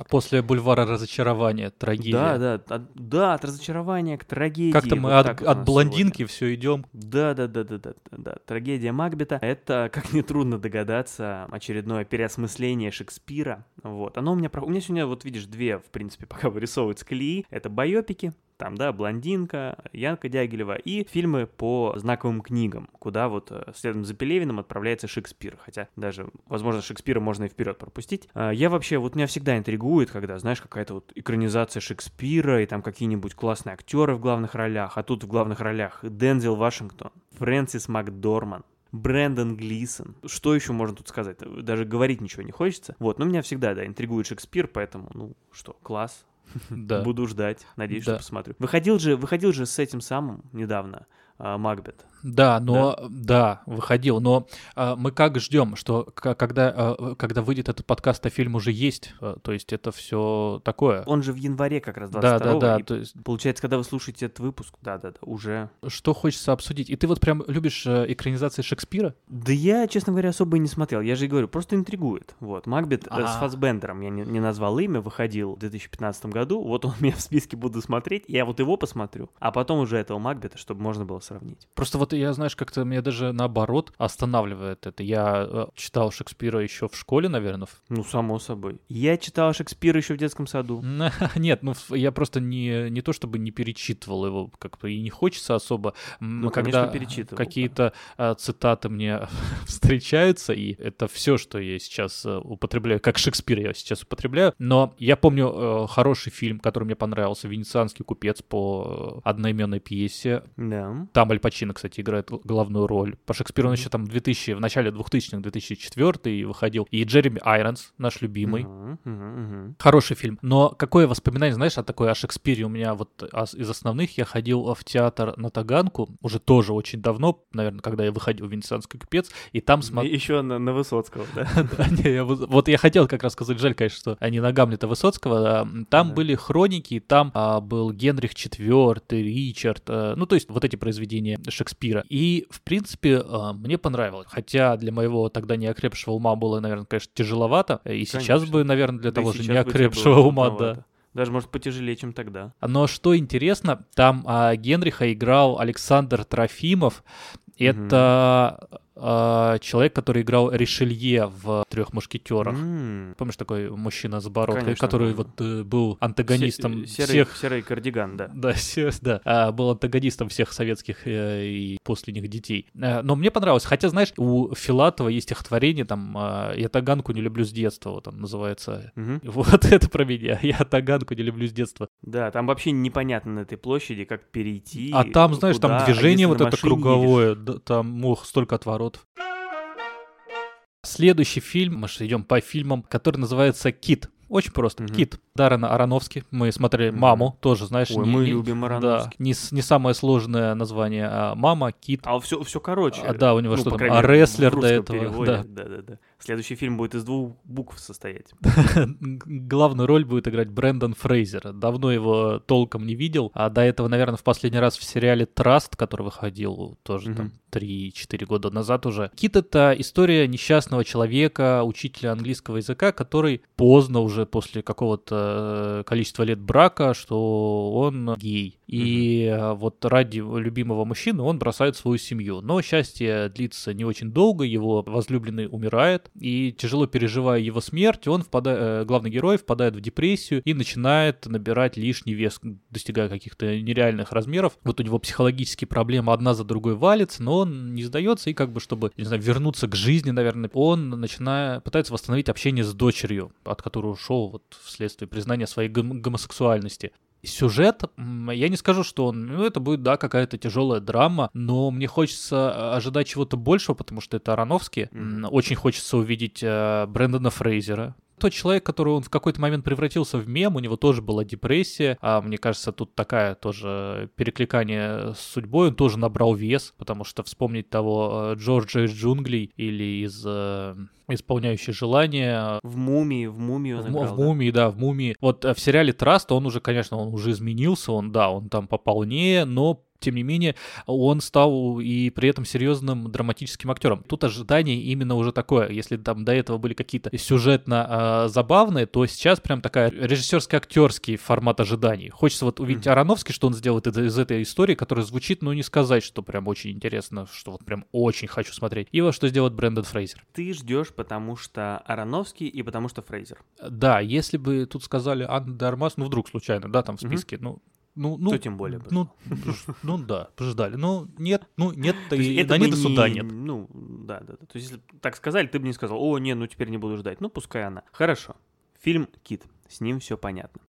А после бульвара разочарования трагедия. Да, да, от, да, от разочарования к трагедии. Как-то мы вот от, от блондинки все идем. Да, да, да, да, да, да. Трагедия Макбета — это, как нетрудно догадаться, очередное переосмысление Шекспира. Вот. Оно у меня... У меня сегодня, вот видишь, две, в принципе, [laughs] пока вырисовываются колеи. Это байопики, там, да, «Блондинка», Янка Дягилева и фильмы по знаковым книгам, куда вот э, следом за Пелевиным отправляется Шекспир, хотя даже, возможно, Шекспира можно и вперед пропустить. А, я вообще, вот меня всегда интригует, когда, знаешь, какая-то вот экранизация Шекспира, и там какие-нибудь классные актеры в главных ролях, а тут в главных ролях Дензел Вашингтон, Фрэнсис Макдорман, Брэндон Глисон. Что еще можно тут сказать? Даже говорить ничего не хочется. Вот, но меня всегда, да, интригует Шекспир, поэтому, ну, что, класс, да. Буду ждать. Надеюсь, да. что посмотрю. Выходил же, выходил же с этим самым недавно Макбет. Да, но да, да выходил. Но а, мы как ждем, что когда, а, когда выйдет этот подкаст, а фильм уже есть, а, то есть это все такое. Он же в январе как раз 22 Да, да, да. То есть... Получается, когда вы слушаете этот выпуск, да, да, да, уже. Что хочется обсудить? И ты вот прям любишь э, экранизации Шекспира? Да я, честно говоря, особо и не смотрел. Я же и говорю, просто интригует. Вот, Макбет А-а-а. с Фасбендером, я не, не назвал имя, выходил в 2015 году. Вот он [laughs] у меня в списке буду смотреть. Я вот его посмотрю, а потом уже этого Макбета, чтобы можно было сравнить. Просто вот я, знаешь, как-то меня даже наоборот останавливает это. Я э, читал Шекспира еще в школе, наверное. Ну, само собой. Я читал Шекспира еще в детском саду. [laughs] Нет, ну я просто не, не то чтобы не перечитывал его, как-то и не хочется особо. Ну, когда перечитывал. какие-то а, цитаты мне [laughs] встречаются, и это все, что я сейчас э, употребляю, как Шекспир я сейчас употребляю. Но я помню э, хороший фильм, который мне понравился, «Венецианский купец» по одноименной пьесе. Да. Там Аль Пачино, кстати, играет главную роль. По Шекспиру он еще там 2000, в начале 2000-х, 2004 выходил. И Джереми Айронс, наш любимый. Хороший фильм. Но какое воспоминание, знаешь, о такой о Шекспире у меня вот а, из основных я ходил в театр на Таганку уже тоже очень давно, наверное, когда я выходил в Венецианский купец, и там смотрел... Еще на, на Высоцкого, да? [laughs] Вот я хотел как раз сказать, жаль, конечно, что они на Гамлета Высоцкого. а, Там были хроники, там а, был Генрих IV, Ричард, а, ну, то есть вот эти произведения Шекспира. И, в принципе, а, мне понравилось. Хотя для моего тогда неокрепшего ума было, наверное, конечно, тяжеловато. И сейчас Конечно. бы, наверное, для Да того же сейчас неокрепшего ума, да. Даже, может, потяжелее, чем тогда. Но что интересно, там а, Генриха играл Александр Трофимов. Это а, человек, который играл Ришелье в «Трех мушкетерах». М. Помнишь такой мужчина с бородкой, Конечно, который да. вот э, был антагонистом Се- серый, всех... серый кардиган, да. Да, [laughs] се- да, а, был антагонистом всех советских э, и после них детей. Э, но мне понравилось. Хотя, знаешь, у Филатова есть стихотворение, там, а, «Я таганку не люблю с детства», вот он называется. Мгм. [laughs] Вот это про меня. «Я таганку не люблю с детства». Да, там вообще непонятно на этой площади, как перейти. А там, знаешь, куда, там а движение если вот это едешь? круговое, да, там, ох, столько отворотов. Следующий фильм, мы же идем по фильмам, который называется «Кит». Очень просто. Мгм. Кит. Даррена Аронофски. Мы смотрели Мгм. «Маму», тоже, знаешь. Ой, не- мы не- любим Да, Аронофски. не, с- не самое сложное название, а «Мама», «Кит». А все, все короче. А, да, у него Ну, что по там, крайней а, мере, рестлер до этого, переводе. да. да, да, да. Следующий фильм будет из двух букв состоять. [laughs] Главную роль будет играть Брэндон Фрейзер. Давно его толком не видел. А до этого, наверное, в последний раз в сериале «Траст», который выходил тоже там Мгм. 3-4 года назад уже. Кит — это история несчастного человека, учителя английского языка, который поздно уже после какого-то э, количества лет брака, что он гей. И э, вот ради любимого мужчины он бросает свою семью. Но счастье длится не очень долго, его возлюбленный умирает, и тяжело переживая его смерть, он впадает, главный герой впадает в депрессию и начинает набирать лишний вес, достигая каких-то нереальных размеров. Вот у него психологические проблемы одна за другой валятся, но он не сдается, и как бы, чтобы, не знаю, вернуться к жизни, наверное, он начинает, пытается восстановить общение с дочерью, от которой ушел вот вследствие признания своей гом- гомосексуальности. Сюжет, я не скажу, что он, ну, это будет, да, какая-то тяжелая драма, но мне хочется э, ожидать чего-то большего, потому что это Аронофски. Мгм. М, Очень хочется увидеть э, Брэндона Фрейзера. Тот человек, который он в какой-то момент превратился в мем, у него тоже была депрессия. А мне кажется, тут такая тоже перекликание с судьбой. Он тоже набрал вес, потому что вспомнить того э, Джорджа из джунглей или из э, исполняющий желания В мумии, в мумию в, играл, в да? мумии, да, в мумии. Вот э, в сериале Траст он уже, конечно, он уже изменился, он, да, он там пополнее, но тем не менее, он стал и при этом серьезным драматическим актером. Тут ожидание именно уже такое. Если там до этого были какие-то сюжетно э, забавные, то сейчас прям такая режиссерско-актерский формат ожиданий. Хочется вот увидеть Мгм. Ароновский, что он сделает из, из этой истории, которая звучит, ну не сказать, что прям очень интересно, что вот прям очень хочу смотреть. И вот что сделает Брэндон Фрейзер. Ты ждешь, потому что Ароновский и потому что Фрейзер. Да, если бы тут сказали Анна де Армас, ну вдруг случайно, да, там в списке, ну, ну, ну, То тем более бы ну, ну да, ждали. Ну нет, ну нет, То и это да нет, и суда не- нет. Ну, да, да, да. То есть, если так сказали, ты бы не сказал, о, не, ну теперь не буду ждать. Ну, пускай она. Хорошо. Фильм «Кит». С ним все понятно.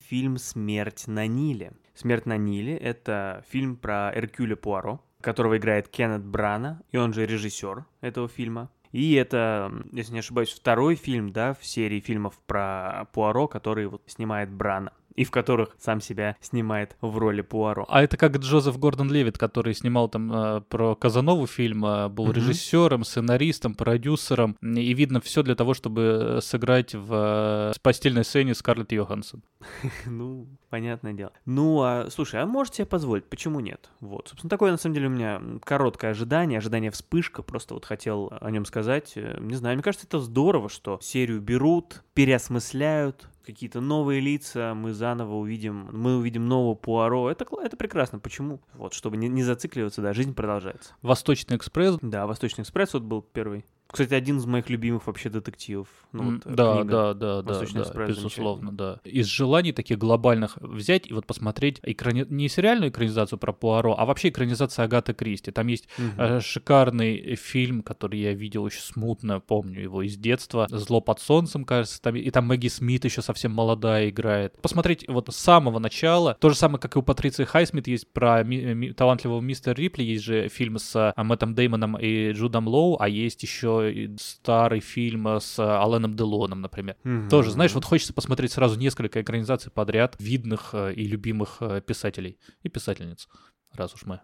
Фильм «Смерть на Ниле». «Смерть на Ниле» — это фильм про Эркюля Пуаро, которого играет Кеннет Брана, и он же режиссер этого фильма. И это, если не ошибаюсь, второй фильм, да, в серии фильмов про Пуаро, который вот снимает Брана, и в которых сам себя снимает в роли Пуаро. А это как Джозеф Гордон Левит, который снимал там э, про Казанову фильм, э, был Мгм. режиссером, сценаристом, продюсером, и видно все для того, чтобы сыграть в э, постельной сцене Скарлетт Йоханссон. [laughs] Ну, понятное дело. Ну, а, слушай, а можете себе позволить? Почему нет? Вот, собственно, такое, на самом деле, у меня короткое ожидание, ожидание вспышка, просто вот хотел о нем сказать. Э, Не знаю, мне кажется, это здорово, что серию берут, переосмысляют, какие-то новые лица, мы заново увидим, мы увидим нового Пуаро. Это, это прекрасно. Почему? Вот, чтобы не, не зацикливаться, да, жизнь продолжается. Восточный экспресс. Да, Восточный экспресс вот был первый. Кстати, один из моих любимых вообще детективов. Ну, вот, э, да, да, да, да, «Восточный да, экспресс» безусловно, да. Из желаний таких глобальных взять и вот посмотреть экрани... не сериальную экранизацию про Пуаро, а вообще экранизацию Агаты Кристи. Там есть э, шикарный фильм, который я видел еще смутно, помню его из детства. «Зло под солнцем», кажется, там, и там Мэгги Смит еще совсем молодая играет. Посмотреть вот с самого начала. То же самое, как и у Патриции Хайсмит есть про ми- ми- талантливого мистера Рипли, есть же фильм с а, Мэттом Деймоном и Джудом Лоу, а есть еще старый фильм с Аленом Делоном, например. Мгм. Тоже, знаешь, вот хочется посмотреть сразу несколько экранизаций подряд видных э, и любимых э, писателей и писательниц, раз уж мы.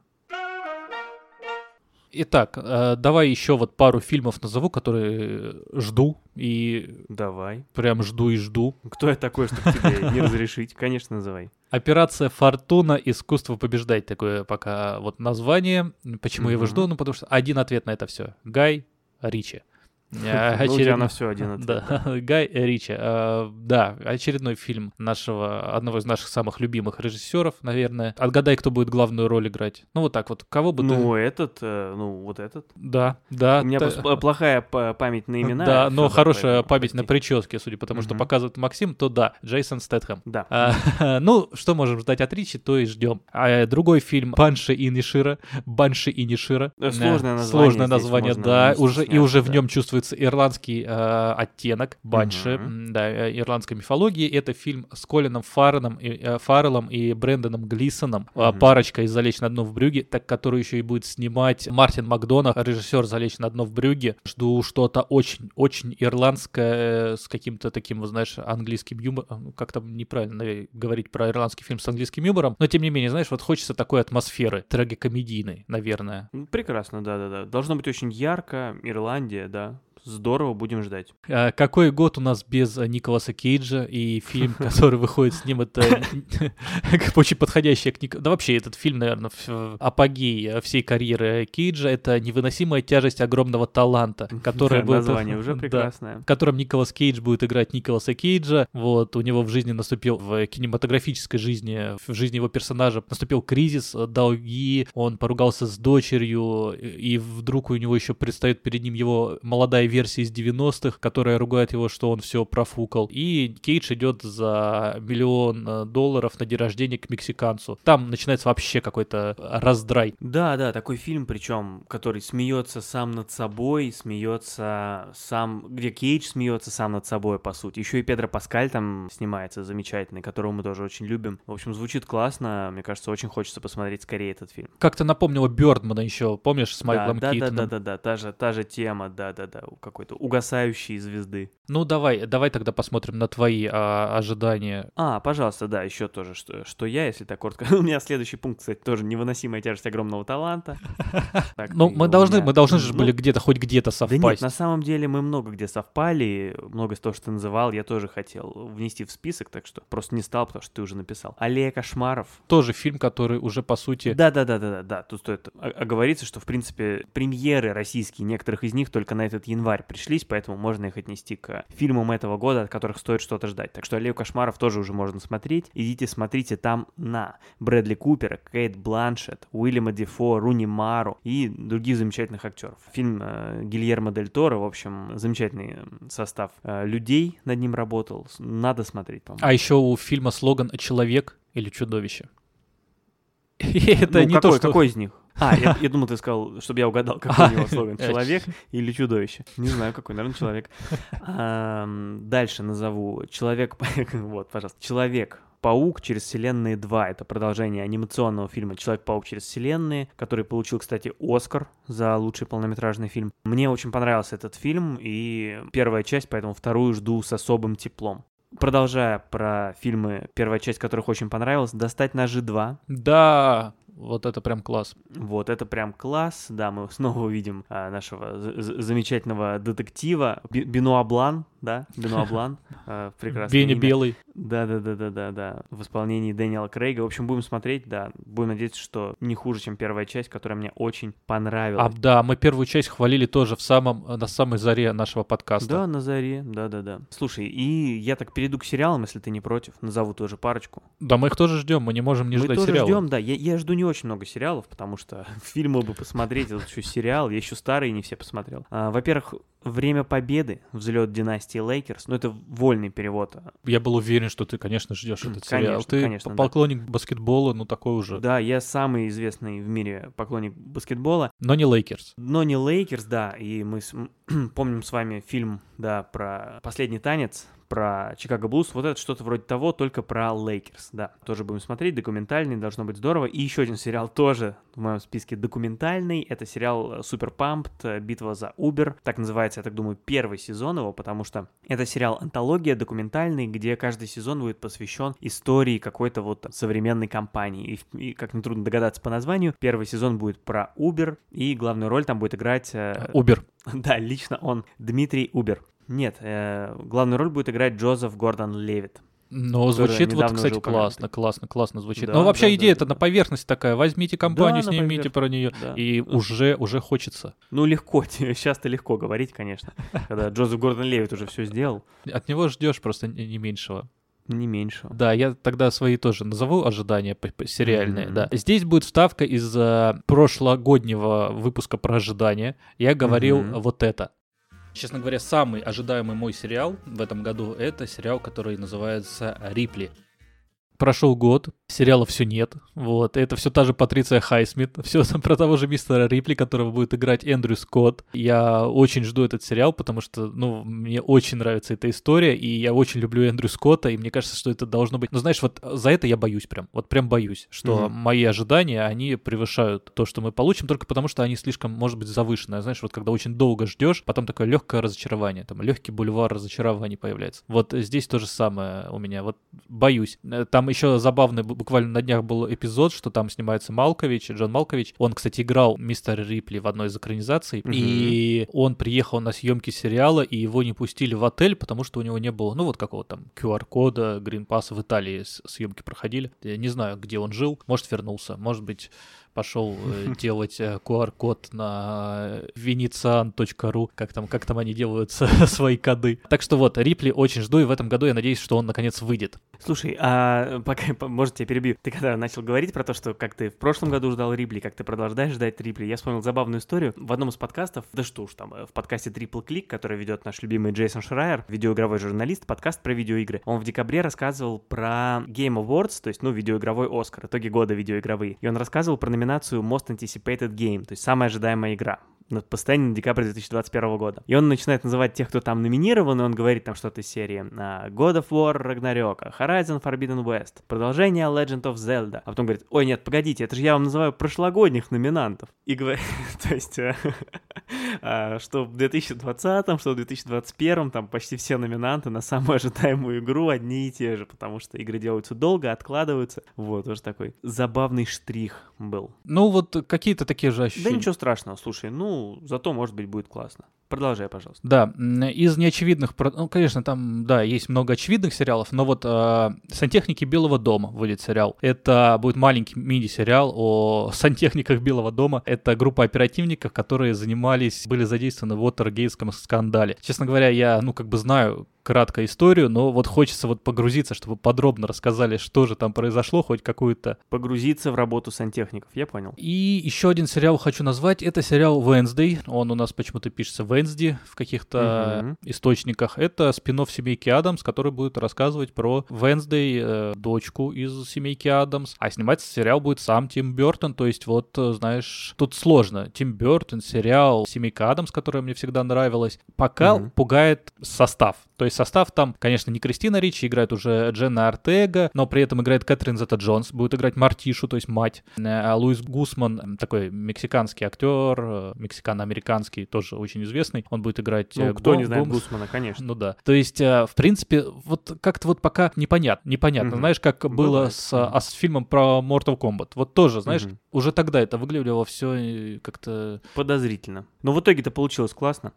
Итак, э, давай еще вот пару фильмов назову, которые жду и Давай. прям жду и жду. Кто я такой, чтобы тебе не разрешить? Конечно, называй. Операция Фортуна. Искусство побеждать. Такое пока вот название. Почему я его жду? Ну, потому что один ответ на это все. Гай Ричи. Э, [laughs] Ну, очередной- все один ответ. Да, [laughs] Гай Ричи. Э, Да, очередной фильм нашего, одного из наших самых любимых режиссеров, наверное. Отгадай, кто будет главную роль играть. Ну, вот так вот. Кого бы ты... Ну, этот, э, ну, вот этот. Да, да. У меня та- плохая память на имена. Да, но хорошая память на прическе, судя по тому, что показывает Максим, то да, Джейсон Стэтхэм. Да. А, [laughs] ну, что можем ждать от Ричи, то и ждем. А, другой фильм Банши и Нишира. Банши и Нишира. Э, сложное Э, название Сложное название, да. Уже, и уже в нем чувствуется ирландский э, оттенок Банши, м, да, э, ирландской мифологии. Это фильм с Колином Фарреном и, э, Фарреллом и Брэндоном Глисоном. А, Мгм. Парочка из «Залечь на дно в брюге», так, которую еще и будет снимать Мартин Макдонах, режиссер «Залечь на дно в брюге». Жду что-то очень-очень ирландское э, с каким-то таким, вот знаешь, английским юмором. Ну, Как-то неправильно наверное, говорить про ирландский фильм с английским юмором. Но, тем не менее, знаешь, вот хочется такой атмосферы, трагикомедийной, наверное. Прекрасно, да-да-да. Должно быть очень ярко. Ирландия, да. Здорово, будем ждать. А Какой год у нас без э, Николаса Кейджа и фильм, [laughs] который выходит с ним, это [laughs] очень подходящий к Ник... Да вообще, этот фильм, наверное, апогей э, всей карьеры Кейджа, это «Невыносимая тяжесть огромного таланта», [laughs] который Да, будет... Название уже прекрасное. в котором Николас Кейдж будет играть Николаса Кейджа. Вот, у него в жизни наступил, в кинематографической жизни, в жизни его персонажа наступил кризис, э, долги, он поругался с дочерью, и и вдруг у него еще предстает перед ним его молодая версия из 90-х, которая ругает его, что он все профукал. И Кейдж идет за миллион э, долларов на день рождения к мексиканцу. Там начинается вообще какой-то раздрай. Да, да, такой фильм, причем, который смеется сам над собой, смеется сам, где Кейдж смеется сам над собой, по сути. Еще и Педро Паскаль там снимается замечательный, которого мы тоже очень любим. В общем, звучит классно. Мне кажется, очень хочется посмотреть скорее этот фильм. Как-то напомнило Бёрдмана еще, помнишь, с Майклом да, да, да, Кейтоном? да, да, да, та же, та же тема, да, да, да, какой-то угасающей звезды. Ну давай, давай тогда посмотрим на твои а, ожидания. А, пожалуйста, да, еще тоже, что, что я, если так коротко. [laughs] У меня следующий пункт, кстати, тоже невыносимая тяжесть огромного таланта. [laughs] Ну мы должны, мы должны же Ну, были где-то хоть где-то Да совпасть. нет, на самом деле мы много где совпали, много из того, что ты называл, я тоже хотел внести в список, так что просто не стал, потому что ты уже написал. Аллея кошмаров. Тоже фильм, который уже по сути. Да-да-да-да-да, тут стоит оговориться, что, в принципе, премьеры российские, некоторых из них только на этот январь пришлись, поэтому можно их отнести к фильмам этого года, от которых стоит что-то ждать. Так что «Аллею кошмаров» тоже уже можно смотреть. Идите смотрите там на Брэдли Купера, Кейт Бланшетт, Уильяма Дефо, Руни Мару и других замечательных актеров. Фильм э, Гильермо Дель Торо, в общем, замечательный э, состав э, людей над ним работал. Надо смотреть, по-моему. А еще у фильма слоган «Человек или чудовище». [laughs] Это Ну, не какой, то, что... какой из них? А, я, [laughs] я думал, ты сказал, чтобы я угадал, какой у него слоган. Человек или чудовище? Не знаю, какой, наверное, человек. Дальше назову. Человек... [laughs] Вот, пожалуйста. Человек. Паук через вселенные 2. Это продолжение анимационного фильма Человек-паук через вселенные, который получил, кстати, Оскар за лучший полнометражный фильм. Мне очень понравился этот фильм, и первая часть, поэтому вторую жду с особым теплом. Продолжая про фильмы, первая часть которых очень понравилась, «Достать ножи 2». Да, вот это прям класс. Вот, это прям класс. Да, мы [laughs] снова увидим а, нашего замечательного детектива Бенуа Блан, да, Бенуа [laughs] Блан. а, прекрасное Беня имя. Белый. Да-да-да-да-да-да. В исполнении Дэниела Крейга. В общем, будем смотреть, да. Будем надеяться, что не хуже, чем первая часть, которая мне очень понравилась. А, да, мы первую часть хвалили тоже в самом, на самой заре нашего подкаста. Да, на заре, да-да-да. Слушай, и я так перейду к сериалам, если ты не против. Назову тоже парочку. Да, мы их тоже ждем, мы не можем не Мы ждать тоже сериала. ждем, да. Я, я жду не очень много сериалов, потому что [laughs] фильмы бы посмотреть, это еще сериал. Я еще старые не все посмотрел. А, во-первых, «Время Победы», «Взлет династии Лейкерс». Ну, это вольный перевод. Я был уверен, что ты, конечно, ждешь этот сериал. Конечно, Ты конечно, да. поклонник баскетбола, ну такой уже. Да, я самый известный в мире поклонник баскетбола. Но не Лейкерс. Но не Лейкерс, да, и мы с- [clears throat] помним с вами фильм, да, про «Последний танец», про Чикаго Буллз, вот это что-то вроде того, только про Лейкерс, да. Тоже будем смотреть, документальный, должно быть здорово. И еще один сериал тоже в моем списке документальный, это сериал Super Pumped, Битва за Убер, так называется, я так думаю, первый сезон его, потому что это сериал антология документальный, где каждый сезон будет посвящен истории какой-то вот современной компании. И, и, как нетрудно догадаться по названию, первый сезон будет про Uber, и главную роль там будет играть... э, Убер. [laughs] да, лично он, Дмитрий Убер. Нет, э, главную роль будет играть Джозеф Гордон Левит. Но звучит вот, кстати, классно, классно, классно звучит. Да, Но вообще да, идея да, да. на поверхности такая. Возьмите компанию, Да, снимите про нее, да. и уже, уже хочется. Ну, легко, [laughs] сейчас-то легко говорить, конечно, когда Джозеф Гордон Левит уже все сделал, От него ждешь просто не меньшего. не меньше. Да, я тогда свои тоже назову ожидания сериальные, Мгм. да. Здесь будет вставка из э, прошлогоднего выпуска про ожидания. Я говорил Мгм. вот это. Честно говоря, самый ожидаемый мой сериал в этом году это сериал, который называется «Рипли». Прошел год, сериала все нет. Вот, это все та же Патриция Хайсмит, [laughs] все про того же мистера Рипли, которого будет играть Эндрю Скотт. Я очень жду этот сериал, потому что, ну, мне очень нравится эта история, и я очень люблю Эндрю Скотта, и мне кажется, что это должно быть... Ну, знаешь, вот за это я боюсь прям, вот прям боюсь, что Мгм. мои ожидания, они превышают то, что мы получим, только потому что они слишком, может быть, завышенные. Знаешь, вот когда очень долго ждешь, потом такое легкое разочарование, там легкий бульвар разочарований появляется. Вот здесь то же самое у меня. Вот боюсь. Э, Там еще забавный, бу- буквально на днях был эпизод, что там снимается Малкович, Джон Малкович. Он, кстати, играл мистера Рипли в одной из экранизаций, Мгм. и он приехал на съемки сериала, и его не пустили в отель, потому что у него не было, ну вот какого там QR-кода, гринпасса в Италии съемки проходили. Я не знаю, где он жил, может вернулся, может быть пошел э, [laughs] делать э, QR-код на venetian.ru, как там, как там они делают [laughs] свои коды. Так что вот, Рипли очень жду, и в этом году я надеюсь, что он наконец выйдет. Слушай, а пока, по- [laughs] может, я перебью. Ты когда начал говорить про то, что как ты в прошлом году ждал Рипли, как ты продолжаешь ждать Рипли, я вспомнил забавную историю. В одном из подкастов, да что уж там, э, в подкасте Triple Click, который ведет наш любимый Джейсон Шрайер, видеоигровой журналист, подкаст про видеоигры. Он в декабре рассказывал про Game Awards, то есть, ну, видеоигровой Оскар, итоги года видеоигровые. И он рассказывал про номинацию Most Anticipated Game, то есть самая ожидаемая игра на постоянно декабрь 2021 года. И он начинает называть тех, кто там номинирован, и он говорит там что-то из серии а, God of War Ragnarok, Horizon Forbidden West, продолжение Legend of Zelda. А потом говорит, ой, нет, погодите, это же я вам называю прошлогодних номинантов. И говорит, [laughs] то есть, э, [laughs] что в 2020, что в 2021 там почти все номинанты на самую ожидаемую игру одни и те же, потому что игры делаются долго, откладываются. Вот, тоже такой забавный штрих был. Ну вот какие-то такие же Да ощущения. ничего страшного, слушай, ну, зато, может быть, будет классно. Продолжай, пожалуйста. Да, из неочевидных, ну, конечно, там, да, есть много очевидных сериалов, но вот э, «Сантехники Белого дома» будет сериал. Это будет маленький мини-сериал о сантехниках Белого дома. Это группа оперативников, которые занимались, были задействованы в Уотергейтском скандале. Честно говоря, я, ну, как бы знаю кратко историю, но вот хочется вот погрузиться, чтобы подробно рассказали, что же там произошло, хоть какую-то Погрузиться в работу сантехников, я понял. и еще один сериал хочу назвать. Это сериал Wednesday. Он у нас почему-то пишется Wednesday в каких-то Мгм. источниках. Это спин семейки Адамс, который будет рассказывать про Wednesday, э, дочку из семейки Адамс. А снимать сериал будет сам Тим Бертон. То есть вот, э, знаешь, тут сложно. Тим Бертон, сериал Семейка Адамс, которая мне всегда нравилась. Пока Мгм. пугает состав. То есть состав там, конечно, не Кристина Ричи, играет уже Дженна Артега, но при этом играет Кэтрин Зета Джонс, будет играть Мартишу, то есть мать. Э, А Луис Гусман, такой мексиканский актер, э, мексикано-американский, тоже очень известный, он будет играть... э, Ну, кто не Гом- знает Гомс. Гусмана, конечно. Ну да. То есть, э, в принципе, вот как-то вот пока непонятно. Непонятно. Мгм. Знаешь, как было с, а, с фильмом про Mortal Kombat. Вот тоже, знаешь, Мгм. уже тогда это выглядело все как-то... Подозрительно. Но в итоге-то получилось классно.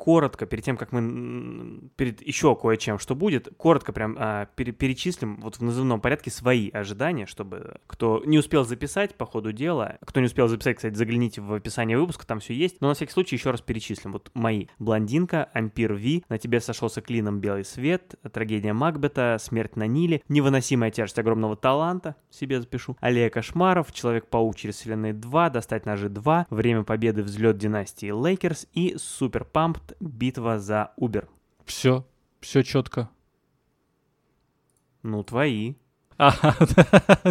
Коротко, перед тем, как мы... Перед еще кое-чем, что будет, коротко прям а, пере- перечислим вот в назывном порядке свои ожидания, чтобы кто не успел записать по ходу дела, кто не успел записать, кстати, загляните в описание выпуска, там все есть, но на всякий случай еще раз перечислим. Вот мои. Блондинка, Ампир Ви, На тебе сошелся клином белый свет, Трагедия Макбета, Смерть на Ниле, Невыносимая тяжесть огромного таланта, себе запишу, Аллея кошмаров, Человек-паук через вселенные 2, Достать ножи 2, Время победы, Взлет династии Лейкерс и Супер Битва за Убер. Все, все четко. Ну, твои. А, [laughs]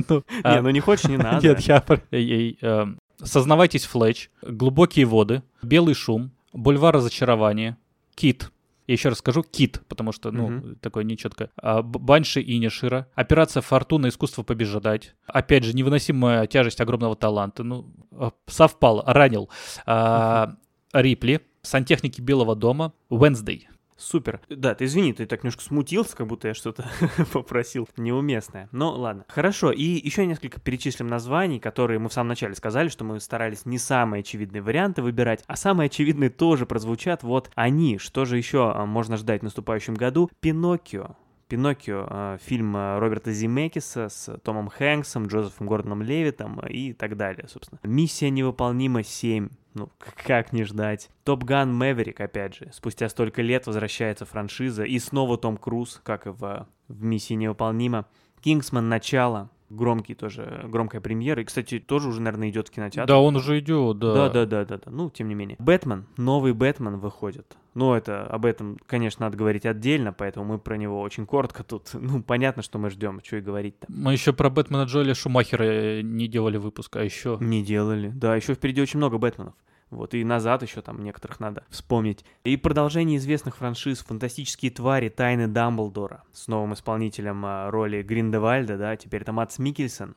ну, а, Не, ну не хочешь, не [laughs] надо. Нет, я... эй, эй, эм, Сознавайтесь, Флетч, Глубокие воды, Белый шум, Бульвар разочарования, Кит. Я еще раз скажу Кит, потому что, ну, Мгм. такое нечетко. А, Банши и Нишира. Операция Фортуна. Искусство побеждать. Опять же, невыносимая тяжесть огромного таланта. Ну, а, совпал, ранил. А, Рипли. Сантехники Белого дома. Wednesday. Супер. Да, ты извини, ты так немножко смутился, как будто я что-то [laughs] попросил неуместное. Ну, ладно. Хорошо, и еще несколько перечислим названий, которые мы в самом начале сказали, что мы старались не самые очевидные варианты выбирать, а самые очевидные тоже прозвучат. Вот они. Что же еще а, можно ждать в наступающем году? Пиноккио. Пиноккио, э, фильм э, Роберта Земекиса с Томом Хэнксом, Джозефом Гордоном Левитом и так далее, собственно. Миссия невыполнима 7. Ну, как не ждать. Топ Ган Мэверик, опять же. Спустя столько лет возвращается франшиза. И снова Том Круз, как и в, в «Миссии невыполнима». Кингсман Начало. Громкий тоже, громкая премьера. И, кстати, тоже уже, наверное, идет в кинотеатр. Да, он уже идет, да. Да, да, да, да, да. Ну, тем не менее. Бэтмен, новый Бэтмен выходит. Ну, это об этом, конечно, надо говорить отдельно, поэтому мы про него очень коротко тут. [laughs] Ну, понятно, что мы ждем, что и говорить-то. Мы еще про Бэтмена Джоэля Шумахера э, не делали выпуск, а еще... Не делали. Да, еще впереди очень много Бэтменов. Вот, и назад еще там некоторых надо вспомнить. И продолжение известных франшиз «Фантастические твари. Тайны Дамблдора» с новым исполнителем а, роли Гриндевальда, да, теперь это Матс Микельсон.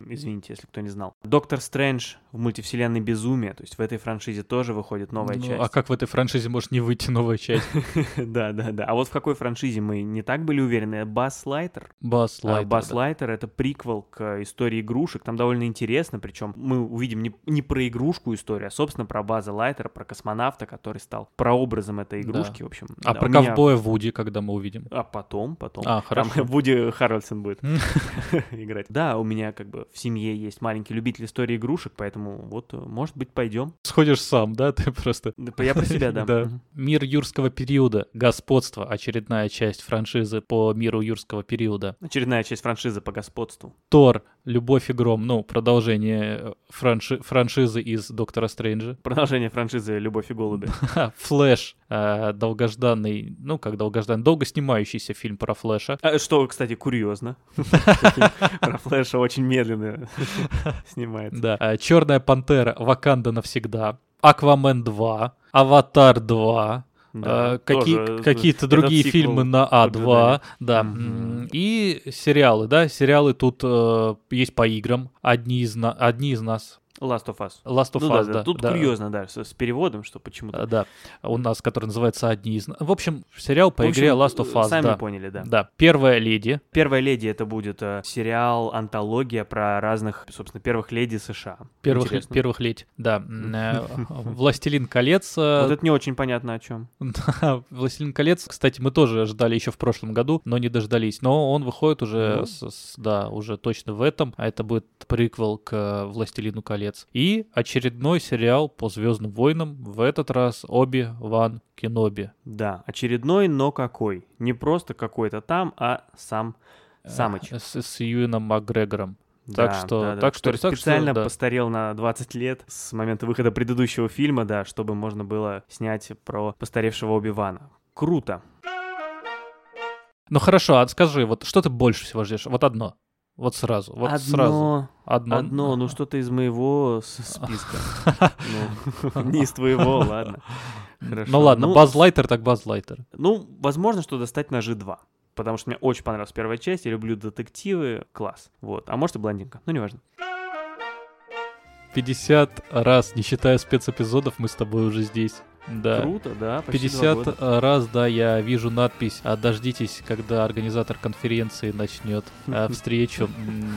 Извините, если кто не знал. Доктор Стрэндж в мультивселенной Безумие, то есть в этой франшизе тоже выходит новая Ну, часть. А как в этой франшизе может не выйти новая часть? [laughs] Да, да, да. А вот в какой франшизе мы не так были уверены? Бас Лайтер? Бас А, Лайтер. Бас. Лайтер это приквел к истории игрушек. Там довольно интересно, причем мы увидим не, не про игрушку историю, а, собственно, про База Лайтера, про космонавта, который стал прообразом этой игрушки, в общем. А про ковбоя Вуди, когда мы увидим? А потом, потом. А, хорошо. [laughs] Вуди Харрельсон будет [laughs] играть. Да, у меня как бы в семье есть маленький любитель истории игрушек, поэтому вот, э, может быть, пойдем. Сходишь сам, да? [laughs] Ты просто... Я про себя, да. [laughs] Да. Мир юрского периода. Господство. Очередная часть франшизы по миру юрского периода. Очередная часть франшизы по господству. Тор. Любовь и гром. Ну, продолжение э, франши- франшизы из Доктора Стрэнджа. Продолжение франшизы «Любовь и голуби». [laughs] Флэш. э, Долгожданный, ну, как долгожданный, долго снимающийся фильм про Флэша. А, Что, кстати, курьезно. [laughs] Про Флэша очень медленно [laughs] снимается. Да. Черная пантера. Ваканда навсегда. Аквамен 2. Аватар 2. Да, э, какие- тоже какие-то другие сиквел фильмы на в А2, ожидании. да. М, И сериалы, да, сериалы тут э, есть по играм. Одни из, на- одни из нас. Last of Us. Last of Ну Us, да, да, тут да. курьезно, да, с, с переводом, что почему-то. Э, Да, у нас, который называется «Одни из...» В общем, сериал по В общем, игре Last of Us, Сами да. поняли, да. Да, первая леди. Первая леди это будет э, сериал, антология про разных, собственно, первых леди США. Первых, Интересно. первых леди, да. Э, [laughs] «Властелин колец». э, Вот это не очень понятно о чем. [laughs] Да, «Властелин колец», кстати, мы тоже ждали еще в прошлом году, но не дождались. Но он выходит уже, Ну. да, уже точно в этом. А это будет приквел к «Властелину колец». И очередной сериал по «Звездным войнам». В этот раз Оби Ван Кеноби. Да, очередной, но какой? Не просто какой-то там, а сам Самыч. Э, С, с Юином Макгрегором. Так Да, что- да, да. так что- так что, специально да. постарел на 20 лет с момента выхода предыдущего фильма, да, чтобы можно было снять про постаревшего Оби-Вана. Круто. Ну хорошо, а скажи, вот что ты больше всего ждешь? Вот одно. Вот сразу. Вот одно, сразу. Одно. одно, ну что-то из моего списка. [laughs] Ну, не из твоего, ладно. Хорошо. Ну ладно, Базлайтер так Базлайтер. Ну, возможно, что достать ножи 2. Потому что мне очень понравилась первая часть, я люблю детективы, класс. Вот. А может и блондинка, ну неважно. 50 раз, не считая спецэпизодов, мы с тобой уже здесь. Да. Круто, да, почти два 50 года. раз, да, я вижу надпись а, «Дождитесь, когда организатор конференции начнет а, [laughs] встречу».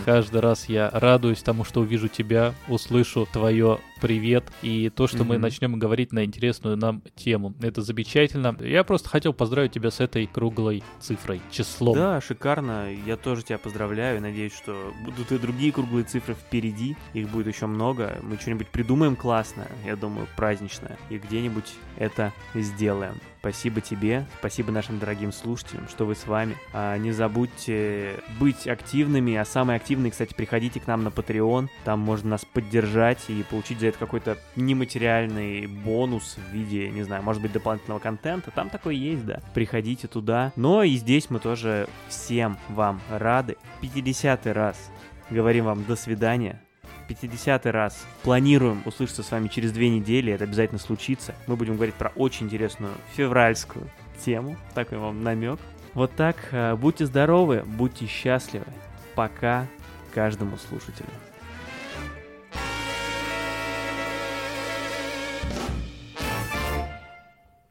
Каждый раз я радуюсь тому, что увижу тебя, услышу твое привет. И то, что мы Мгм. начнем говорить на интересную нам тему. Это замечательно. Я просто хотел поздравить тебя с этой круглой цифрой, числом. Да, шикарно. Я тоже тебя поздравляю. Надеюсь, что будут и другие круглые цифры впереди. Их будет еще много. Мы что-нибудь придумаем классное, я думаю, праздничное. И где-нибудь это сделаем. Спасибо тебе, спасибо нашим дорогим слушателям, что вы с вами. А, не забудьте быть активными, а самые активные, кстати, приходите к нам на Patreon. Там можно нас поддержать и получить за это какой-то нематериальный бонус в виде, не знаю, может быть, дополнительного контента. Там такой есть, да. Приходите туда. Но и здесь мы тоже всем вам рады. 50 раз говорим вам до свидания. 50 раз планируем услышаться с вами через две недели, это обязательно случится. Мы будем говорить про очень интересную февральскую тему, такой вам намек. Вот так, э, будьте здоровы, будьте счастливы. Пока каждому слушателю.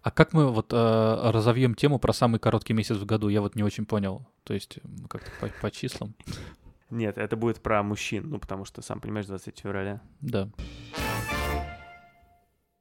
А как мы вот э, разовьем тему про самый короткий месяц в году? Я вот не очень понял. То есть как-то по, по числам. Нет, это будет про мужчин, ну потому что, сам понимаешь, 23 февраля. Да.